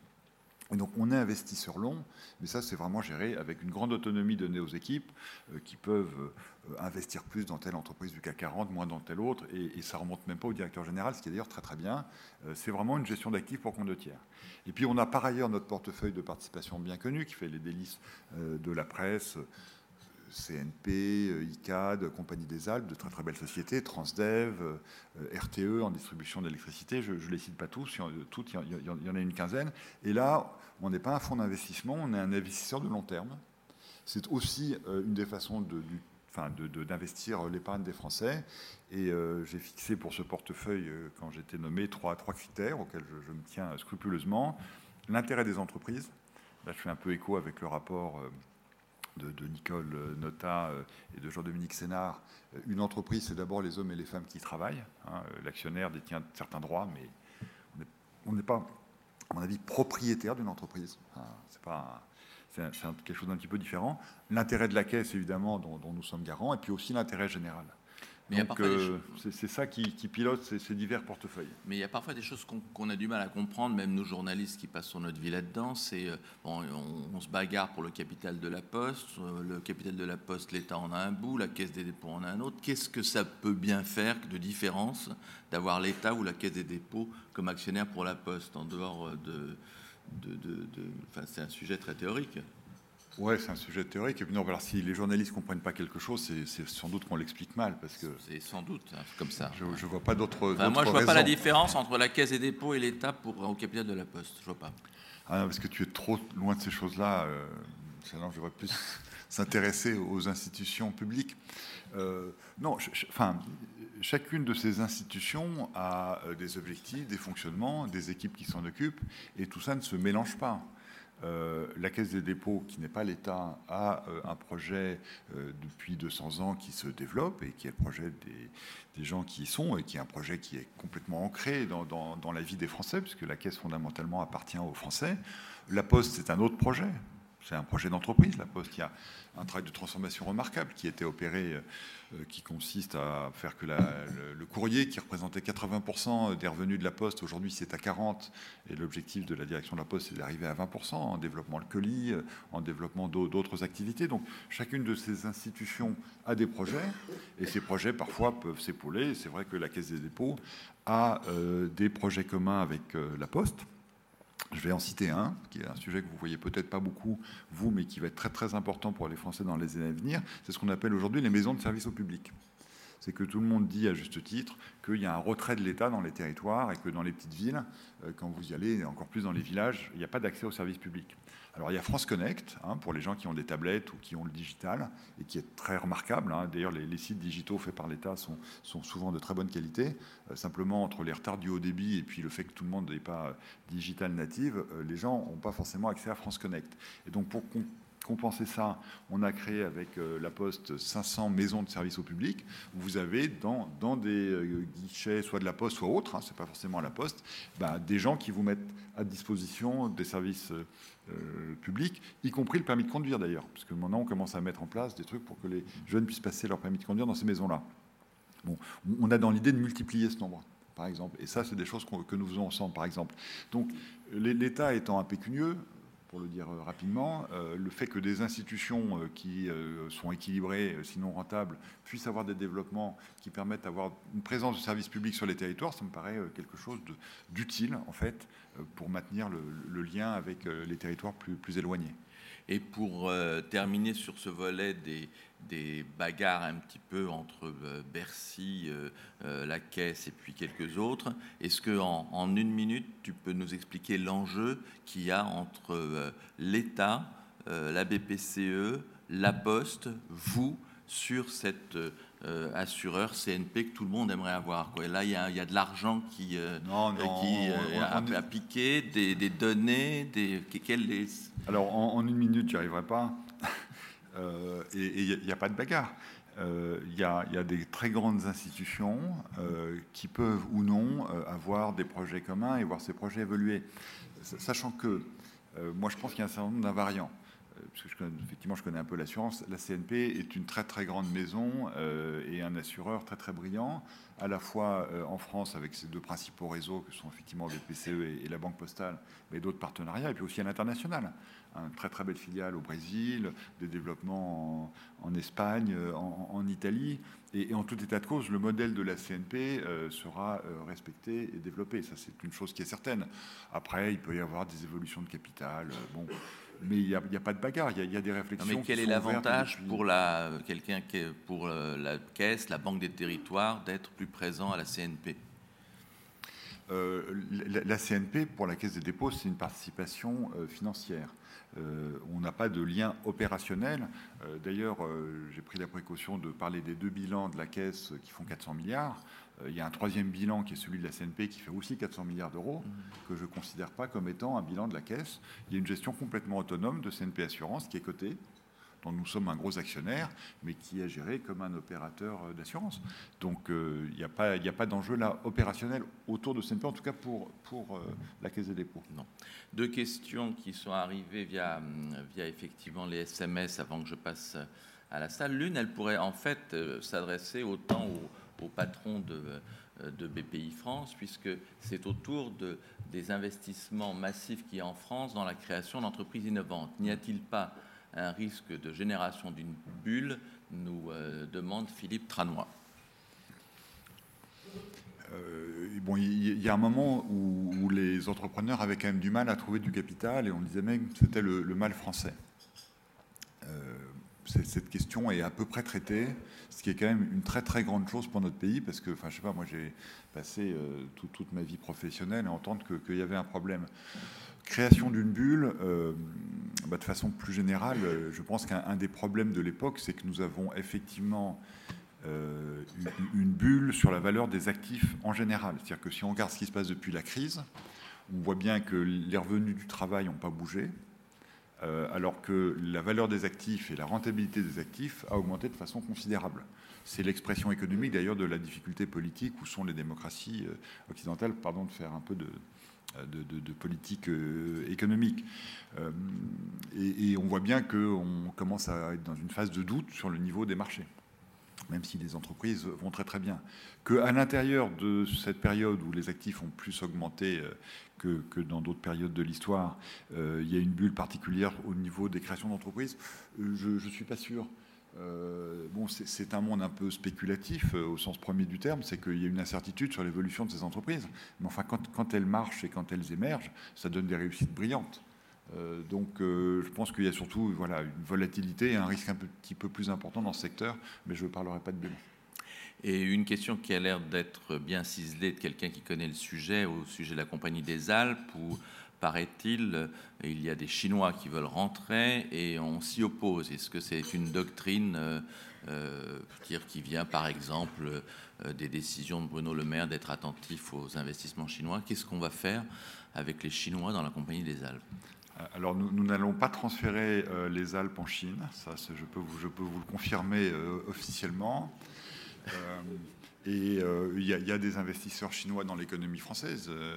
Et donc on est investi sur long, mais ça c'est vraiment géré avec une grande autonomie donnée aux équipes euh, qui peuvent euh, investir plus dans telle entreprise du CAC 40, moins dans telle autre, et, ça remonte même pas au directeur général, ce qui est d'ailleurs très très bien. Euh, c'est vraiment une gestion d'actifs pour compte de tiers. Et puis on a par ailleurs notre portefeuille de participation bien connu qui fait les délices de la presse, CNP, euh, ICAD, Compagnie des Alpes, de très très belles sociétés, Transdev, euh, RTE en distribution d'électricité, je ne les cite pas tous, toutes, il y, en a une quinzaine. Et là, on n'est pas un fonds d'investissement, on est un investisseur de long terme. C'est aussi euh, une des façons de, d'investir l'épargne des Français. Et j'ai fixé pour ce portefeuille, quand j'étais nommé, trois, trois critères auxquels je, me tiens scrupuleusement. L'intérêt des entreprises. Là, je fais un peu écho avec le rapport de, Nicole euh, Nota euh, et de Jean-Dominique Sénard, euh, une entreprise, c'est d'abord les hommes et les femmes qui travaillent. Hein. L'actionnaire détient certains droits, mais on n'est pas, à mon avis, propriétaire d'une entreprise. C'est pas c'est quelque chose d'un petit peu différent. L'intérêt de la caisse, évidemment, dont, nous sommes garants, et puis aussi l'intérêt général. Donc, euh, c'est ça qui, pilote ces, divers portefeuilles. Mais il y a parfois des choses qu'on a du mal à comprendre, même nous journalistes qui passons notre vie là-dedans. C'est euh, bon, on, se bagarre pour le capital de la Poste. Euh, le capital de la Poste, l'État en a un bout, la Caisse des dépôts en a un autre. Qu'est-ce que ça peut bien faire de différence d'avoir l'État ou la Caisse des dépôts comme actionnaire pour la Poste en dehors de, de, de enfin, c'est un sujet très théorique. Ouais, c'est un sujet théorique. Et puis non, alors, si les journalistes ne comprennent pas quelque chose, c'est sans doute qu'on l'explique mal. parce que C'est sans doute hein, comme ça. Je ne vois pas d'autres enfin, Moi, je ne vois pas la différence entre la Caisse des dépôts et l'État pour au capital de la Poste. Je vois pas. Ah parce que tu es trop loin de ces choses-là. Euh, je devrais plus s'intéresser aux institutions publiques. Euh, non, enfin, chacune de ces institutions a euh, des objectifs, des fonctionnements, des équipes qui s'en occupent, et tout ça ne se mélange pas. Euh, la Caisse des dépôts, qui n'est pas l'État, a euh, un projet euh, depuis 200 ans qui se développe et qui est le projet des, gens qui y sont et qui est un projet qui est complètement ancré dans, dans la vie des Français, puisque la Caisse fondamentalement appartient aux Français. La Poste, c'est un autre projet. C'est un projet d'entreprise, la Poste. Il y a un travail de transformation remarquable qui a été opéré euh, qui consiste à faire que le, courrier, qui représentait 80% des revenus de la Poste, aujourd'hui c'est à 40%, et l'objectif de la direction de la Poste c'est d'arriver à 20% en développant le colis, euh, en développement d'autres activités. Donc chacune de ces institutions a des projets, et ces projets parfois peuvent s'épauler. C'est vrai que la Caisse des dépôts a euh, des projets communs avec la Poste. Je vais en citer un, qui est un sujet que vous voyez peut-être pas beaucoup, vous, mais qui va être très très important pour les Français dans les années à venir. C'est ce qu'on appelle aujourd'hui les maisons de service au public. C'est que tout le monde dit à juste titre qu'il y a un retrait de l'État dans les territoires et que dans les petites villes, euh, quand vous y allez, encore plus dans les villages, il n'y a pas d'accès aux services publics. Alors il y a France Connect, hein, pour les gens qui ont des tablettes ou qui ont le digital, et qui est très remarquable. Hein. D'ailleurs, les, sites digitaux faits par l'État sont, souvent de très bonne qualité. Euh, simplement, entre les retards du haut débit et puis le fait que tout le monde n'est pas digital native, euh, les gens n'ont pas forcément accès à France Connect. Et donc pour compenser ça, on a créé avec la Poste 500 maisons de services au public, vous avez dans, des guichets, soit de la Poste, soit autres, hein, c'est pas forcément la Poste, bah, des gens qui vous mettent à disposition des services euh, public, y compris le permis de conduire d'ailleurs, parce que maintenant on commence à mettre en place des trucs pour que les jeunes puissent passer leur permis de conduire dans ces maisons-là. Bon, on a dans l'idée de multiplier ce nombre, par exemple, et ça c'est des choses que nous faisons ensemble, par exemple. Donc l'État étant impécunieux, le dire euh, rapidement, euh, le fait que des institutions euh, qui sont équilibrées, sinon rentables, puissent avoir des développements qui permettent d'avoir une présence de services publics sur les territoires, ça me paraît quelque chose d'utile, en fait, pour maintenir le, lien avec les territoires plus éloignés. Et pour terminer sur ce volet des, des bagarres un petit peu entre euh, Bercy, euh, euh, la Caisse et puis quelques autres. Est-ce que en, une minute, tu peux nous expliquer l'enjeu qu'il y a entre l'État, la BPCE, la Poste, vous, sur cet assureur CNP que tout le monde aimerait avoir. Quoi? là, il y, a, de l'argent qui, non, qui a, piqué, des, données, des, Alors, en, en une minute, j'y arriverai pas. Euh, et il n'y a, pas de bagarre. il y, a des très grandes institutions qui peuvent ou non avoir des projets communs et voir ces projets évoluer. Sachant que moi, je pense qu'il y a un certain nombre d'invariants parce que je connais, effectivement, je connais un peu l'assurance, la CNP est une très très grande maison et un assureur très très brillant à la fois euh, en France avec ses deux principaux réseaux que sont effectivement le PCE et, la Banque Postale, mais d'autres partenariats, et puis aussi à l'international. Une très très belle filiale au Brésil, des développements en, Espagne, en, Italie. Et, en tout état de cause, le modèle de la CNP euh, sera euh, respecté et développé. Ça, c'est une chose qui est certaine. Après, il peut y avoir des évolutions de capital. bon, mais il n'y a, pas de bagarre, il y, a des réflexions. mais quel est l'avantage pour la, quelqu'un qui pour euh, la caisse, la Banque des territoires, d'être plus présent à la CNP euh, la, CNP, pour la Caisse des dépôts, c'est une participation euh, on n'a pas de lien opérationnel. D'ailleurs, j'ai pris la précaution de parler des deux bilans de la Caisse qui font 400 milliards. Euh, il y a un troisième bilan qui est celui de la CNP qui fait aussi 400 milliards d'euros, mmh. que je ne considère pas comme étant un bilan de la caisse. Il y a une gestion complètement autonome de CNP Assurance qui est cotée, nous sommes un gros actionnaire, mais qui est géré comme un opérateur euh, d'assurance. Donc euh, il n'y a pas, d'enjeu là opérationnel autour de CNP, en tout cas pour, pour la Caisse des dépôts. Deux questions qui sont arrivées via, via effectivement les SMS avant que je passe à la salle. L'une, elle pourrait en fait s'adresser autant au patron de, euh, BPI France, puisque c'est autour de, des investissements massifs qu'il y a en France dans la création d'entreprises innovantes. N'y a-t-il pas un risque de génération d'une bulle nous euh, demande Philippe Tranois. Euh, bon, il y, a un moment où, les entrepreneurs avaient quand même du mal à trouver du capital et on disait même que c'était le, mal français cette question est à peu près traitée, ce qui est quand même une très très grande chose pour notre pays, parce que, enfin, je sais pas, moi j'ai passé euh, toute ma vie professionnelle à entendre qu'il y avait un problème. Création d'une bulle, euh, bah, de façon plus générale, euh, je pense qu'un des problèmes de l'époque, c'est que nous avons effectivement une, bulle sur la valeur des actifs en général. C'est-à-dire que si on regarde ce qui se passe depuis la crise, on voit bien que les revenus du travail n'ont pas bougé, euh, alors que la valeur des actifs et la rentabilité des actifs a augmenté de façon considérable. C'est l'expression économique d'ailleurs de la difficulté politique où sont les démocraties euh, occidentales, pardon de faire un peu de, euh, politique économique. et, on voit bien qu'on commence à être dans une phase de doute sur le niveau des marchés même si les entreprises vont très très bien. Qu'à l'intérieur de cette période où les actifs ont plus augmenté que, dans d'autres périodes de l'histoire, euh, il y a une bulle particulière au niveau des créations d'entreprises, euh, je ne suis pas sûr. Euh, bon, c'est un monde un peu spéculatif au sens premier du terme, c'est qu'il y a une incertitude sur l'évolution de ces entreprises. Mais enfin, quand, elles marchent et quand elles émergent, ça donne des réussites brillantes. donc, je pense qu'il y a surtout voilà, une volatilité et un risque un petit peu plus important dans ce secteur, mais je ne parlerai pas de bulle. Et une question qui a l'air d'être bien ciselée de quelqu'un qui connaît le sujet, au sujet de la Compagnie des Alpes, où paraît-il, il y a des Chinois qui veulent rentrer et on s'y oppose. Est-ce que c'est une doctrine euh, euh qui vient par exemple euh, des décisions de Bruno Le Maire d'être attentif aux investissements chinois? Qu'est-ce qu'on va faire avec les Chinois dans la Compagnie des Alpes? Alors nous n'allons pas transférer euh, les Alpes en Chine, ça je peux vous le confirmer officiellement. Et euh, il y, a des investisseurs chinois dans l'économie française, euh,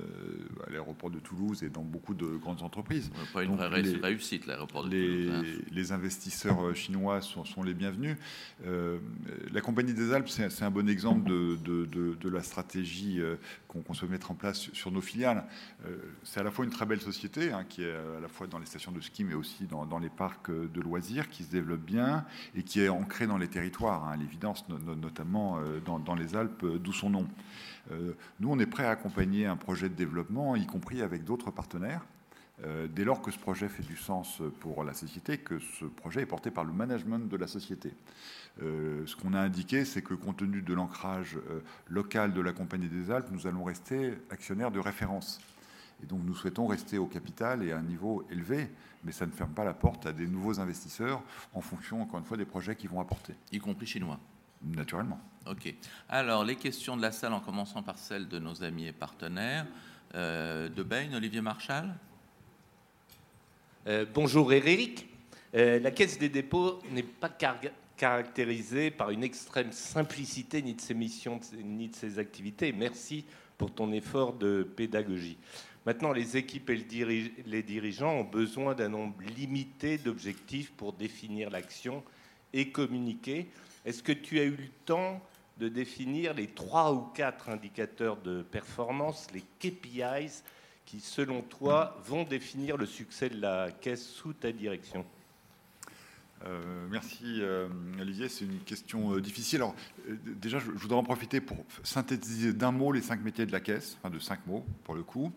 à l'aéroport de Toulouse et dans beaucoup de grandes entreprises. Pas une vraie réussite, l'aéroport de Toulouse. Hein. Les investisseurs euh, chinois sont, les bienvenus. la Compagnie des Alpes, c'est un bon exemple de, la stratégie qu'on souhaite mettre en place sur nos filiales. c'est à la fois une très belle société, hein, qui est à la fois dans les stations de ski, mais aussi dans, les parcs de loisirs, qui se développe bien et qui est ancrée dans les territoires, hein, à l'évidence, notamment dans, dans les Alpes euh, d'où son nom. Euh, nous, on est prêt à accompagner un projet de développement, y compris avec d'autres partenaires, euh, dès lors que ce projet fait du sens pour la société, que ce projet est porté par le management de la société. ce qu'on a indiqué, c'est que compte tenu de l'ancrage local de la Compagnie des Alpes, nous allons rester actionnaires de référence. Et donc nous souhaitons rester au capital et à un niveau élevé, mais ça ne ferme pas la porte à des nouveaux investisseurs en fonction, encore une fois, des projets qu'ils vont apporter. Y compris chinois Naturellement. Ok. Alors, les questions de la salle, en commençant par celles de nos amis et partenaires. Euh, de Bain, Olivier Marchal euh, Bonjour Eric. Euh, la Caisse des dépôts n'est pas caractérisé par une extrême simplicité ni de ses missions ni de ses activités. Merci pour ton effort de pédagogie. Maintenant, les équipes et les dirigeants ont besoin d'un nombre limité d'objectifs pour définir l'action et communiquer. Est-ce que tu as eu le temps de définir les trois ou quatre indicateurs de performance, les KPIs, qui, selon toi, vont définir le succès de la caisse sous ta direction? Euh, merci euh, Olivier, c'est une question euh, difficile. Alors, déjà, je, voudrais en profiter pour synthétiser d'un mot les cinq métiers de la caisse, enfin de cinq mots pour le coup.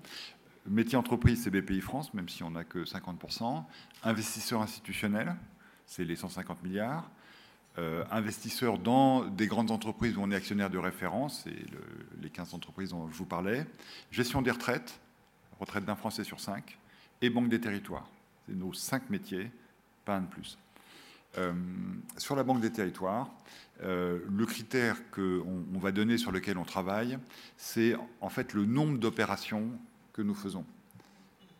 Métier entreprise, c'est BPI France, même si on n'a que 50%. Investisseur institutionnel, c'est les 150 milliards. Euh, investisseurs dans des grandes entreprises où on est actionnaire de référence, et les 15 entreprises dont je vous parlais, gestion des retraites, retraite d'un Français sur cinq, et banque des territoires. C'est nos cinq métiers, pas un de plus. Euh, sur la banque des territoires, euh, le critère qu'on on va donner sur lequel on travaille, c'est en fait le nombre d'opérations que nous faisons.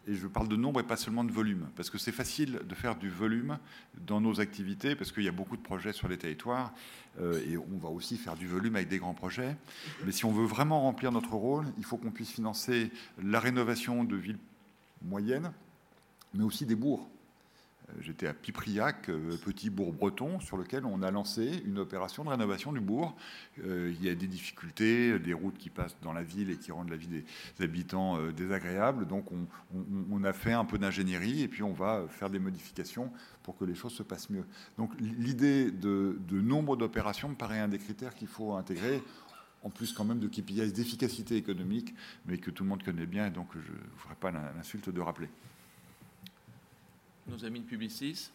Et je parle de nombre et pas seulement de volume, parce que c'est facile de faire du volume dans nos activités, parce qu'il y a beaucoup de projets sur les territoires, euh, et on va aussi faire du volume avec des grands projets. Mais si on veut vraiment remplir notre rôle, il faut qu'on puisse financer la rénovation de villes moyennes, mais aussi des bourgs. J'étais à Pipriac, euh, petit bourg breton, sur lequel on a lancé une opération de rénovation du bourg. Euh, il y a des difficultés, des routes qui passent dans la ville et qui rendent la vie des habitants euh, désagréable. Donc on, a fait un peu d'ingénierie et puis on va faire des modifications pour que les choses se passent mieux. Donc l'idée de, nombre d'opérations me paraît un des critères qu'il faut intégrer en plus quand même de KPIs d'efficacité économique, mais que tout le monde connaît bien, et donc je ne ferai pas l'insulte de rappeler nos amis de Publicis.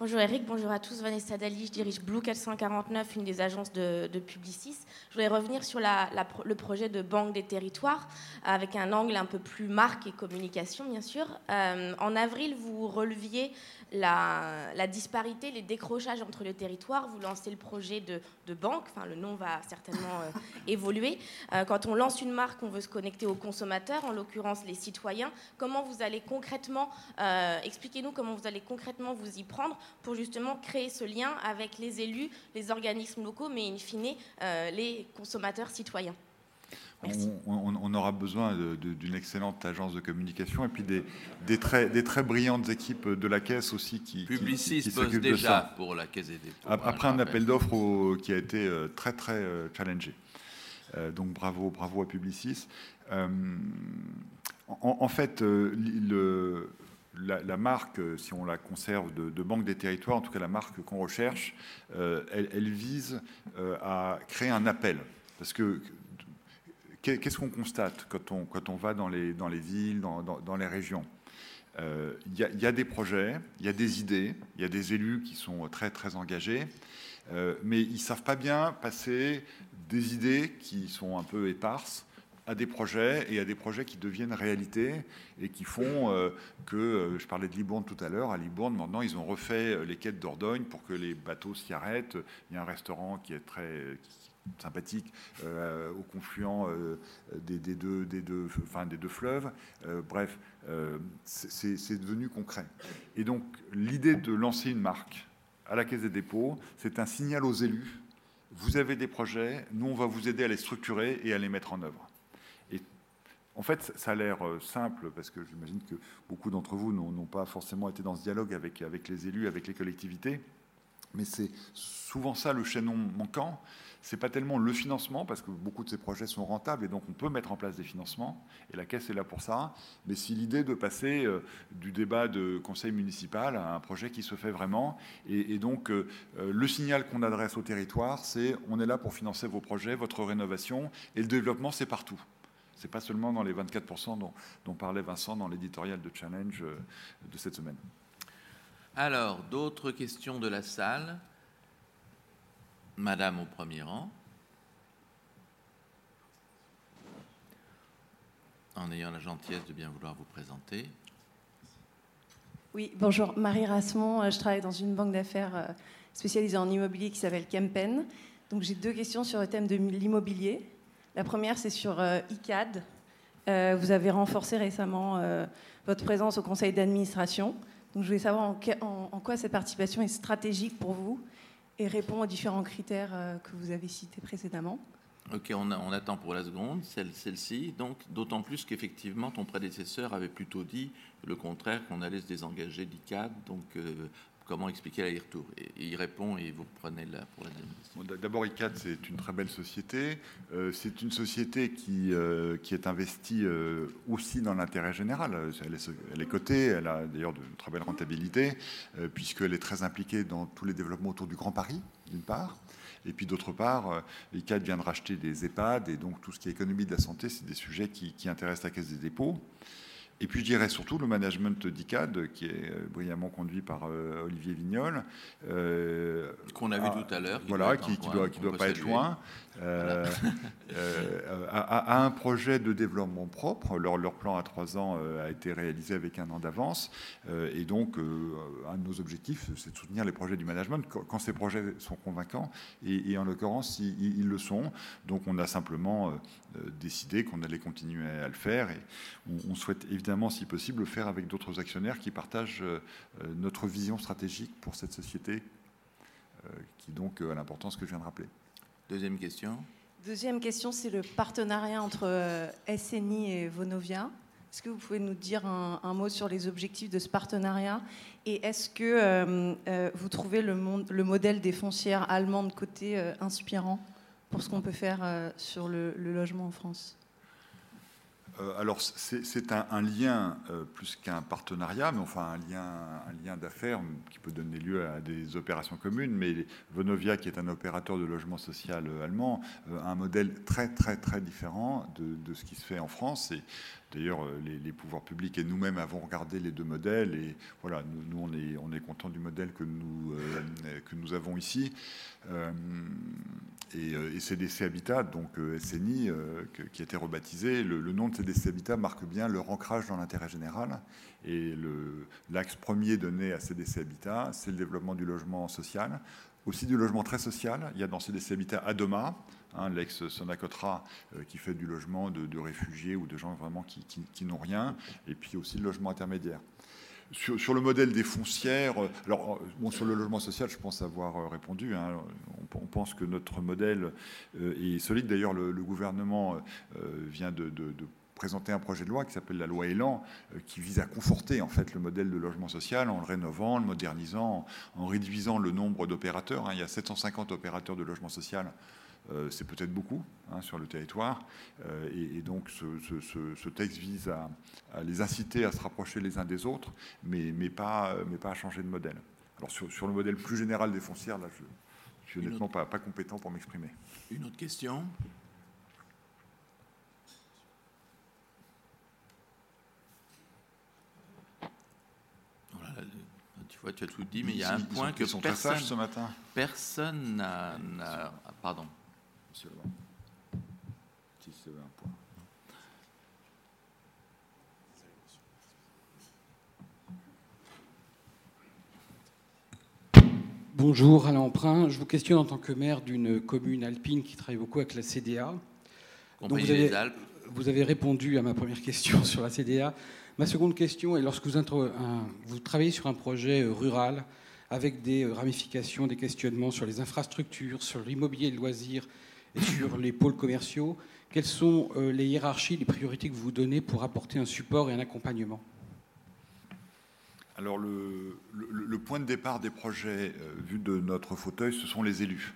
Bonjour Eric, bonjour à tous. Vanessa Dali, je dirige Blue 449, une des agences de, Publicis. Je voudrais revenir sur le projet de Banque des territoires avec un angle un peu plus marque et communication, bien sûr. Euh, en avril, vous releviez la, disparité, les décrochages entre les territoires. Vous lancez le projet de, banque, enfin le nom va certainement euh, évoluer. Euh, quand on lance une marque, on veut se connecter aux consommateurs, en l'occurrence les citoyens. Comment vous allez concrètement, expliquez-nous comment vous allez concrètement vous y prendre pour justement créer ce lien avec les élus, les organismes locaux, mais in fine les consommateurs citoyens. On, aura besoin d'une excellente agence de communication et puis des, très, des, très, brillantes équipes de la Caisse aussi qui, Publicis qui, bosse déjà pour la Caisse des dépôts. Après un appel d'offres qui a été euh, très très euh, challengé. Euh, donc bravo, bravo à Publicis. en, fait, le, la, marque, si on la conserve de, Banque des Territoires, en tout cas la marque qu'on recherche, elle, elle, vise à créer un appel. Parce que Qu'est-ce qu'on constate quand on, quand on va dans les, dans les villes, dans, dans, les régions? Il euh, y, a des projets, il y a des idées, il y a des élus qui sont très très engagés, euh, mais ils ne savent pas bien passer des idées qui sont un peu éparses à des projets et à des projets qui deviennent réalité et qui font euh, que, je parlais de Libourne tout à l'heure, à Libourne maintenant ils ont refait les quêtes d'Ordogne pour que les bateaux s'y arrêtent. Il y a un restaurant qui est très, sympathique euh, au confluent euh, des, deux, des, deux, enfin, des deux fleuves. Euh, bref, c'est devenu concret. Et donc, l'idée de lancer une marque à la Caisse des dépôts, c'est un signal aux élus. Vous avez des projets, nous, on va vous aider à les structurer et à les mettre en œuvre. En fait, ça a l'air simple, parce que j'imagine que beaucoup d'entre vous n'ont pas forcément été dans ce dialogue avec, les élus, avec les collectivités, mais c'est souvent ça le chaînon manquant c'est pas tellement le financement, parce que beaucoup de ces projets sont rentables et donc on peut mettre en place des financements, et la Caisse est là pour ça, mais c'est l'idée de passer euh, du débat de conseil municipal à un projet qui se fait vraiment. Et, donc euh, euh, le signal qu'on adresse au territoire, c'est on est là pour financer vos projets, votre rénovation, et le développement, c'est partout. C'est pas seulement dans les 24% dont, dont parlait Vincent dans l'éditorial de Challenge de cette semaine. Alors, d'autres questions de la salle? Madame au premier rang. En ayant la gentillesse de bien vouloir vous présenter. Oui, bonjour, Marie Rasmont. Euh, je travaille dans une banque d'affaires euh, spécialisée en immobilier qui s'appelle Kempen. Donc j'ai deux questions sur le thème de l'immobilier. La première, c'est sur euh, ICAD. Vous avez renforcé récemment votre présence au conseil d'administration. Donc je voulais savoir en, quoi cette participation est stratégique pour vous et répond aux différents critères euh, que vous avez cités précédemment. Ok, on, attend pour la seconde, celle-ci. donc, d'autant plus qu'effectivement, ton prédécesseur avait plutôt dit le contraire, qu'on allait se désengager d'ICAD. Donc, euh, comment expliquer l'aller-retour et, il répond et vous prenez là pour la deuxième D'abord, ICAD, c'est une très belle société. Euh, c'est une société qui, euh, qui est investie euh, aussi dans l'intérêt général. Elle est, cotée, elle a d'ailleurs de très belle rentabilité, puisqu'elle est très impliquée dans tous les développements autour du Grand Paris, d'une part. Et puis d'autre part, ICAD vient de racheter des EHPAD, et donc tout ce qui est économie de la santé, c'est des sujets qui, qui intéressent la Caisse des dépôts. Et puis je dirais surtout le management d'ICAD, qui est euh, brillamment conduit par euh, Olivier Vignol. Euh, Qu'on a vu tout à l'heure. Voilà, qui ne doit, doit pas être loin. Euh, euh, à, un projet de développement propre. Leur, plan à trois ans euh, a été réalisé avec un an d'avance. et donc, un de nos objectifs, c'est de soutenir les projets du management quand, ces projets sont convaincants. Et, en l'occurrence, ils, le sont. Donc, on a simplement décidé qu'on allait continuer à le faire. Et on, souhaite évidemment, si possible, le faire avec d'autres actionnaires qui partagent notre vision stratégique pour cette société, qui donc a l'importance que je viens de rappeler. Deuxième question. Deuxième question, c'est le partenariat entre euh, SNI et Vonovia. Est-ce que vous pouvez nous dire un, mot sur les objectifs de ce partenariat? Et est-ce que euh, euh, vous trouvez le, le, modèle des foncières allemandes côté inspirant pour ce qu'on peut faire sur le logement en France? Alors, c'est un, lien euh, plus qu'un partenariat, mais enfin un lien, un lien d'affaires qui peut donner lieu à des opérations communes. Mais Vonovia, qui est un opérateur de logement social euh, allemand, a un modèle très, très, très différent de, ce qui se fait en France. D'ailleurs, les, pouvoirs publics et nous-mêmes avons regardé les deux modèles. Et voilà, nous, on est, on est content du modèle que nous, nous avons ici. et, CDC Habitat, donc SNI, qui a été rebaptisé, le, le nom de CDC Habitat marque bien leur ancrage dans l'intérêt général. Et l'axe premier donné à CDC Habitat, c'est le développement du logement social, aussi du logement très social. Il y a dans CDC Habitat Adoma, hein, l'ex-Sonacotra, euh, qui fait du logement de, réfugiés ou de gens vraiment qui, n'ont rien, et puis aussi le logement intermédiaire. Sur, le modèle des foncières, euh, alors euh, sur le logement social, je pense avoir répondu. Hein. on, pense que notre modèle est solide. D'ailleurs, le, gouvernement vient de, de présenté un projet de loi qui s'appelle la loi Elan, qui vise à conforter en fait le modèle de logement social en le rénovant, le modernisant, en réduisant le nombre d'opérateurs. Hein. Il y a 750 opérateurs de logement social. Euh, c'est peut-être beaucoup hein, sur le territoire. Euh, et, donc ce, texte vise à, les inciter à se rapprocher les uns des autres, mais, mais, pas, mais pas à changer de modèle. Alors sur, le modèle plus général des foncières, là, je, je suis honnêtement pas, pas compétent pour m'exprimer. Une autre question? Tu as tout dit, mais il y a un point que personne, ce matin. personne n'a. Pardon. Monsieur Si c'est un point. Bonjour Alain Emprunt, je vous questionne en tant que maire d'une commune alpine qui travaille beaucoup avec la CDA. Donc vous, avez, vous avez répondu à ma première question sur la CDA. Ma seconde question est lorsque vous, travaillez sur un projet rural avec des ramifications, des questionnements sur les infrastructures, sur l'immobilier et le loisir et sur les pôles commerciaux, quelles sont euh, les hiérarchies, les priorités que vous donnez pour apporter un support et un accompagnement? Alors le, point de départ des projets, vu de notre fauteuil, ce sont les élus.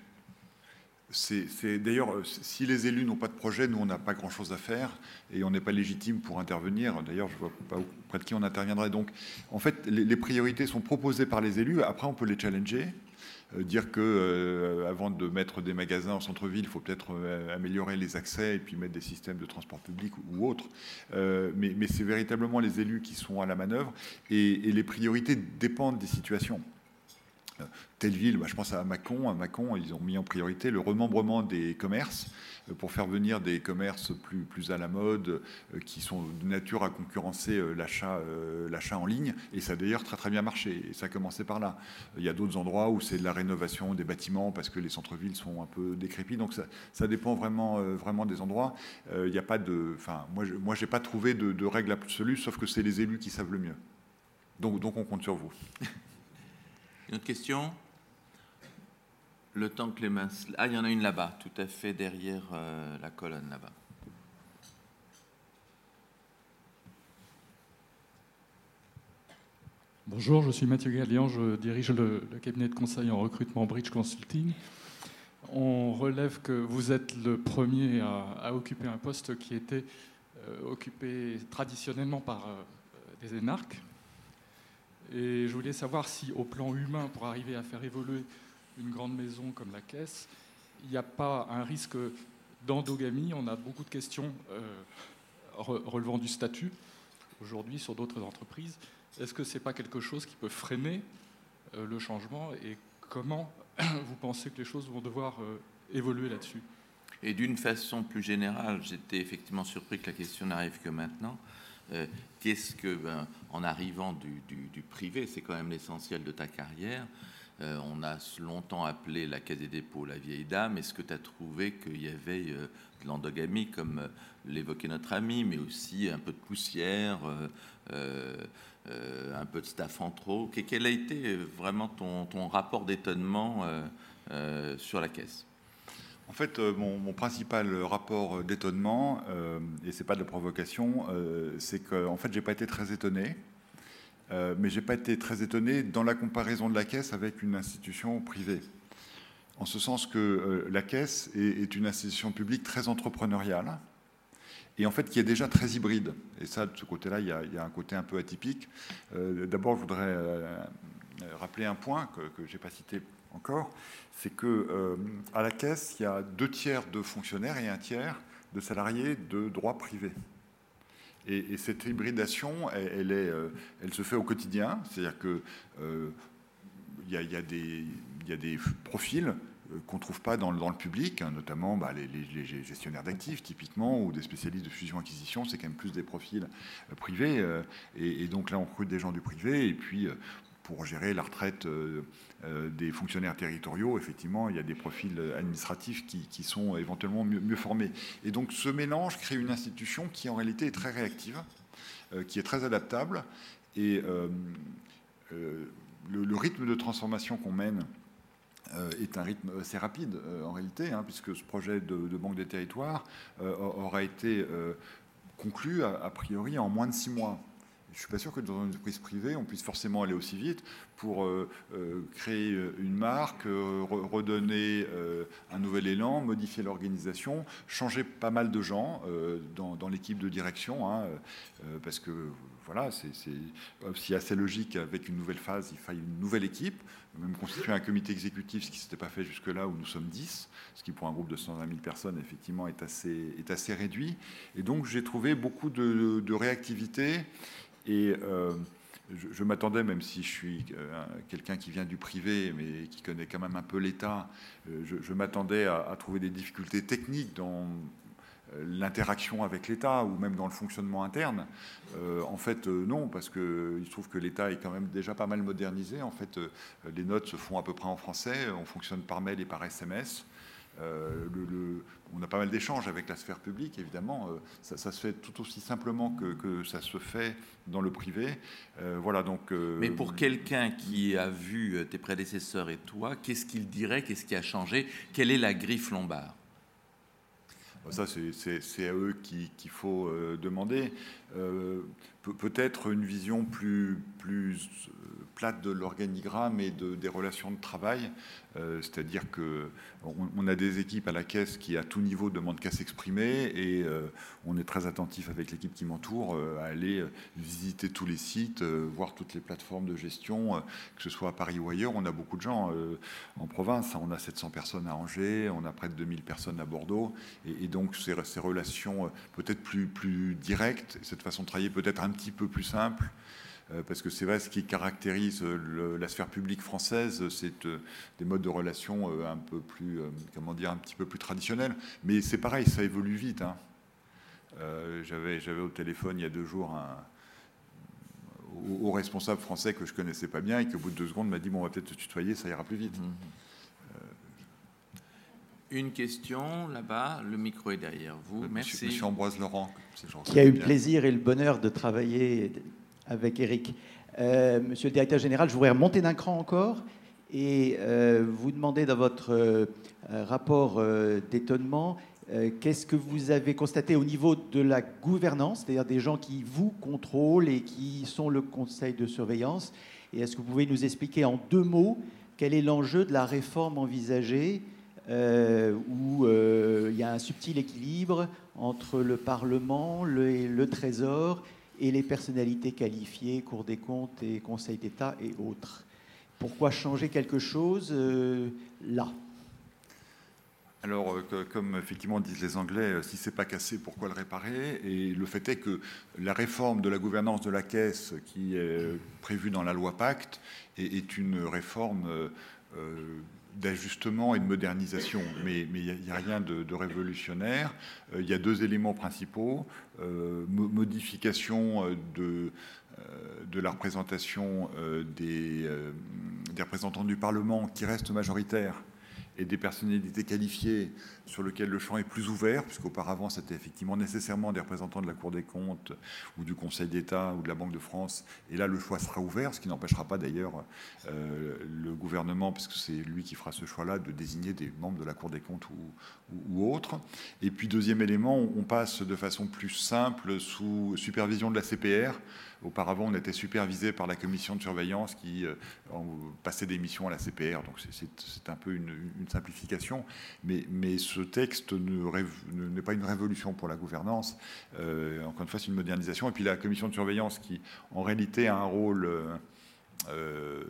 C'est d'ailleurs, euh, si les élus n'ont pas de projet, nous on n'a pas grand-chose à faire et on n'est pas légitime pour intervenir. D'ailleurs, je ne vois pas auprès de qui on interviendrait. Donc, en fait, les, priorités sont proposées par les élus. Après, on peut les challenger, euh, dire que euh, avant de mettre des magasins en centre-ville, il faut peut-être améliorer les accès et puis mettre des systèmes de transport public ou, autres. mais, c'est véritablement les élus qui sont à la manœuvre et les priorités dépendent des situations telle ville, bah, je pense à Mâcon. À Mâcon, ils ont mis en priorité le remembrement des commerces euh, pour faire venir des commerces plus, plus à la mode, euh, qui sont de nature à concurrencer euh, l'achat en ligne. Et ça a d'ailleurs très très bien marché. Et ça a commencé par là. Il y a d'autres endroits où c'est de la rénovation des bâtiments parce que les centres-villes sont un peu décrépits. Donc ça, ça dépend vraiment, vraiment des endroits. Il n'y a pas de. Enfin, moi, je n'ai pas trouvé de, de règle absolue, sauf que c'est les élus qui savent le mieux. Donc, donc on compte sur vous. Une autre question? Le temps que les mains... Ah, il y en a une là-bas, tout à fait derrière euh, la colonne là-bas. Bonjour, je suis Mathieu Gallian, je dirige le, cabinet de conseil en recrutement Bridge Consulting. On relève que vous êtes le premier à, occuper un poste qui était euh, occupé traditionnellement par euh, des énarques. Et je voulais savoir si, au plan humain, pour arriver à faire évoluer une grande maison comme la Caisse, il n'y a pas un risque d'endogamie? On a beaucoup de questions euh, relevant du statut aujourd'hui sur d'autres entreprises. Est-ce que ce n'est pas quelque chose qui peut freiner euh, le changement? Et comment vous pensez que les choses vont devoir euh, évoluer là-dessus? Et d'une façon plus générale, j'étais effectivement surpris que la question n'arrive que maintenant. Euh, qu'est-ce que, ben, en arrivant du, privé, c'est quand même l'essentiel de ta carrière, on a longtemps appelé la Caisse des dépôts la vieille dame. Est-ce que tu as trouvé qu'il y avait de l'endogamie, comme l'évoquait notre ami, mais aussi un peu de poussière euh, un peu de staff en trop? Quel a été euh, vraiment ton, rapport d'étonnement euh, sur la caisse? En fait, mon, principal rapport d'étonnement, et c'est pas de la provocation, c'est que en fait, j'ai pas été très étonné, mais j'ai pas été très étonné dans la comparaison de la caisse avec une institution privée. En ce sens que la caisse est, une institution publique très entrepreneuriale, et en fait qui est déjà très hybride. Et ça, de ce côté-là, il, y a un côté un peu atypique. Euh, d'abord, je voudrais euh, rappeler un point que, je n'ai pas cité encore, c'est que euh, à la caisse, il y a deux tiers de fonctionnaires et un tiers de salariés de droit privé. Et, cette hybridation, elle, est, elle, se fait au quotidien, c'est-à-dire que il y, a des profils euh, qu'on ne trouve pas dans, le public, hein, notamment bah, les, gestionnaires d'actifs typiquement, ou des spécialistes de fusion-acquisition, c'est quand même plus des profils euh, privés. Euh, et, donc là, on recrute des gens du privé, et puis pour gérer la retraite des fonctionnaires territoriaux, effectivement, il y a des profils administratifs qui, sont éventuellement mieux, formés. Et donc ce mélange crée une institution qui en réalité est très réactive, qui est très adaptable, et le rythme de transformation qu'on mène euh, est un rythme assez rapide euh, en réalité, hein, puisque ce projet de, banque des territoires euh, aura été conclu a, priori en moins de six mois. Je ne suis pas sûr que dans une entreprise privée, on puisse forcément aller aussi vite pour créer une marque, redonner un nouvel élan, modifier l'organisation, changer pas mal de gens dans, l'équipe de direction, hein, parce que voilà, c'est aussi assez logique avec une nouvelle phase, il faille une nouvelle équipe, même constituer un comité exécutif, ce qui ne s'était pas fait jusque-là, où nous sommes 10, ce qui pour un groupe de 120 000 personnes, effectivement, est assez, est assez réduit. Et donc j'ai trouvé beaucoup de, réactivité et euh, je, m'attendais, même si je suis euh, quelqu'un qui vient du privé, mais qui connaît quand même un peu l'État, euh, je, m'attendais à, trouver des difficultés techniques dans l'interaction avec l'État ou même dans le fonctionnement interne. En fait, non, parce qu'il se trouve que l'État est quand même déjà pas mal modernisé. En fait, les notes se font à peu près en français, on fonctionne par mail et par SMS. Le, on a pas mal d'échanges avec la sphère publique, évidemment. Ça, se fait tout aussi simplement que, ça se fait dans le privé. voilà, donc. Mais pour quelqu'un qui a vu tes prédécesseurs et toi, qu'est-ce qu'il dirait Qu'est-ce qui a changé Quelle est la griffe lombard? Ça, c'est à eux qu'il faut euh, demander. Euh, peut-être une vision plus, plus euh, plate de l'organigramme et de, des relations de travail. Euh, c'est-à-dire que on, a des équipes à la caisse qui, à tout niveau, demandent qu'à s'exprimer et euh, on est très attentif avec l'équipe qui m'entoure à aller visiter tous les sites, voir toutes les plateformes de gestion, que ce soit à Paris ou ailleurs. On a beaucoup de gens en province. On a 700 personnes à Angers, on a près de 2000 personnes à Bordeaux. Et, donc, ces, ces relations peut-être plus, plus directes, cette façon de travailler peut-être un petit peu plus simple, euh, parce que c'est vrai, ce qui caractérise la sphère publique française, c'est euh, des modes de relation euh, un peu plus, comment dire, un petit peu plus traditionnels. Mais c'est pareil, ça évolue vite. Hein. J'avais au téléphone il y a deux jours un, au, responsable français que je connaissais pas bien et qui au bout de deux secondes m'a dit bon on va peut-être te tutoyer ça ira plus vite. Mmh. Une question là-bas, le micro est derrière vous. Merci. Monsieur, Ambroise Laurent. Qui a eu le plaisir et le bonheur de travailler avec Eric. monsieur le directeur général, je voudrais remonter d'un cran encore et vous demander dans votre rapport d'étonnement qu'est-ce que vous avez constaté au niveau de la gouvernance, c'est-à-dire des gens qui vous contrôlent et qui sont le conseil de surveillance. Et est-ce que vous pouvez nous expliquer en deux mots quel est l'enjeu de la réforme envisagée euh, où euh, il y a un subtil équilibre entre le Parlement, le, le, Trésor et les personnalités qualifiées, Cour des comptes et Conseil d'État et autres. Pourquoi changer quelque chose euh, là? Alors, comme effectivement disent les Anglais, si c'est pas cassé, pourquoi le réparer? Et le fait est que la réforme de la gouvernance de la Caisse, qui est prévue dans la loi Pacte, est, une réforme d'ajustement et de modernisation, mais il n'y a, rien de, révolutionnaire. Euh, il y a deux éléments principaux. Euh, modification euh, de, la représentation des, des, représentants du Parlement qui restent majoritaires et des personnalités qualifiées sur lesquelles le champ est plus ouvert, puisqu'auparavant c'était effectivement nécessairement des représentants de la Cour des comptes ou du Conseil d'État ou de la Banque de France. Et là, le choix sera ouvert, ce qui n'empêchera pas d'ailleurs euh, le gouvernement, puisque c'est lui qui fera ce choix-là, de désigner des membres de la Cour des comptes ou, autres. Et puis deuxième élément, on passe de façon plus simple sous supervision de la CPR Auparavant, on était supervisé par la commission de surveillance qui euh, passait des missions à la CPR. Donc c'est un peu une, simplification. Mais, ce texte n'est pas une révolution pour la gouvernance. Euh, encore une fois, c'est une modernisation. Et puis la commission de surveillance qui, en réalité, a un rôle euh,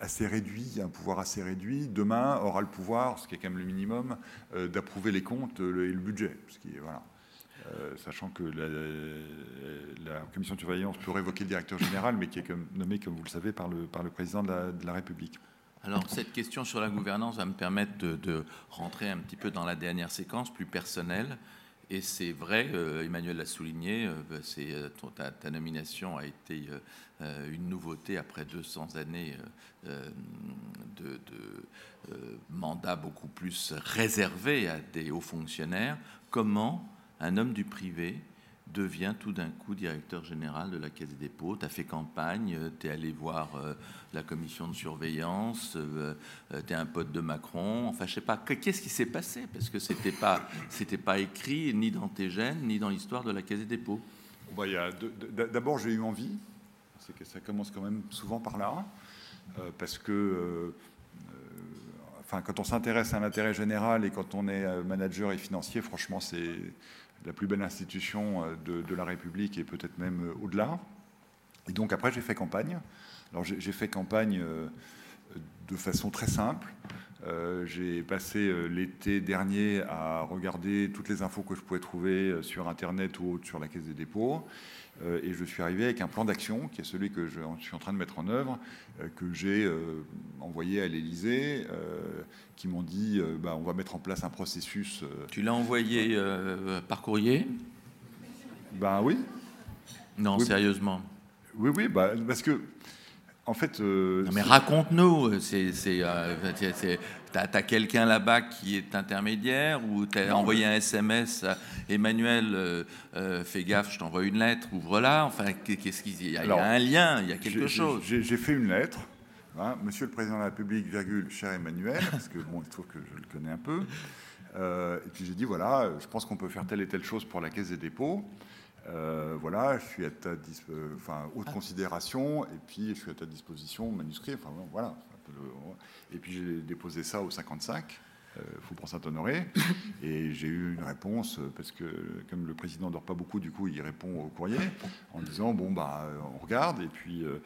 assez réduit, un pouvoir assez réduit, demain aura le pouvoir, ce qui est quand même le minimum, d'approuver les comptes et le budget. Voilà. Euh, sachant que la, commission de surveillance peut révoquer le directeur général, mais qui est nommé, comme vous le savez, par le, président de la, République. Alors, cette question sur la gouvernance va me permettre de, rentrer un petit peu dans la dernière séquence, plus personnelle. Et c'est vrai, euh, Emmanuel l'a souligné, euh, c'est, ta, nomination a été une nouveauté après 200 années de, de mandat beaucoup plus réservé à des hauts fonctionnaires. Comment un homme du privé devient tout d'un coup directeur général de la Caisse des dépôts. Tu as fait campagne, euh, tu es allé voir euh, la commission de surveillance, euh, tu es un pote de Macron. Enfin, je sais pas, qu'est-ce qui s'est passé? Parce que ce n'était pas, pas écrit ni dans tes gènes, ni dans l'histoire de la Caisse des dépôts. Bah, d'abord, j'ai eu envie. Que ça commence quand même souvent par là. parce que enfin, quand on s'intéresse à l'intérêt général et quand on est manager et financier, franchement, c'est la plus belle institution euh, de, la République et peut-être même euh, au-delà. Et donc après, j'ai fait campagne. Alors j'ai fait campagne euh, de façon très simple. J'ai passé l'été dernier à regarder toutes les infos que je pouvais trouver sur Internet ou sur la Caisse des dépôts. Euh, et je suis arrivé avec un plan d'action, qui est celui que je suis en train de mettre en œuvre, euh, que j'ai euh, envoyé à l'Élysée, qui m'ont dit bah, on va mettre en place un processus. Tu l'as envoyé par courrier? Ben oui. Non, sérieusement. Oui, oui, bah, parce que en fait. non, mais raconte-nous. C'est, T'as as, quelqu'un là-bas qui est intermédiaire ou t'as envoyé un SMS à Emmanuel, euh, euh, fais gaffe, je t'envoie une lettre, ouvre-la. Enfin, qu'est-ce qu'il y, a, il y a un lien, il y a quelque chose. J'ai fait une lettre. Hein, Monsieur le Président de la République, virgule, cher Emmanuel, parce que bon, il trouve que je le connais un peu. Euh, et puis j'ai dit voilà, je pense qu'on peut faire telle et telle chose pour la Caisse des dépôts. Voilà, je suis à ta enfin, haute ah. considération, et puis je suis à ta disposition, manuscrit, enfin voilà. Et puis j'ai déposé ça au 55, euh, Faubourg Saint-Honoré, et j'ai eu une réponse, euh, parce que comme le président ne dort pas beaucoup, du coup il répond au courrier, en disant, bon, bah, on regarde, et puis euh,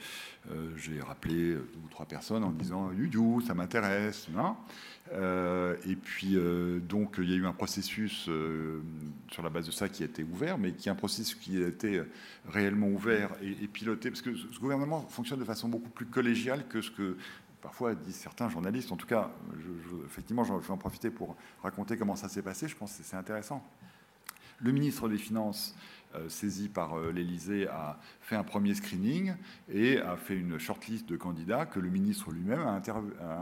j'ai rappelé deux ou trois personnes en disant, you, ça m'intéresse, non et puis, donc, il y a eu un processus sur la base de ça qui a été ouvert, mais qui est un processus qui a été réellement ouvert et, et piloté, parce que ce gouvernement fonctionne de façon beaucoup plus collégiale que ce que parfois disent certains journalistes. En tout cas, effectivement, je vais en profiter pour raconter comment ça s'est passé. Je pense que c'est intéressant. Le ministre des Finances, euh, saisi par euh, l'Élysée, a fait un premier screening et a fait une shortlist de candidats que le ministre lui-même a,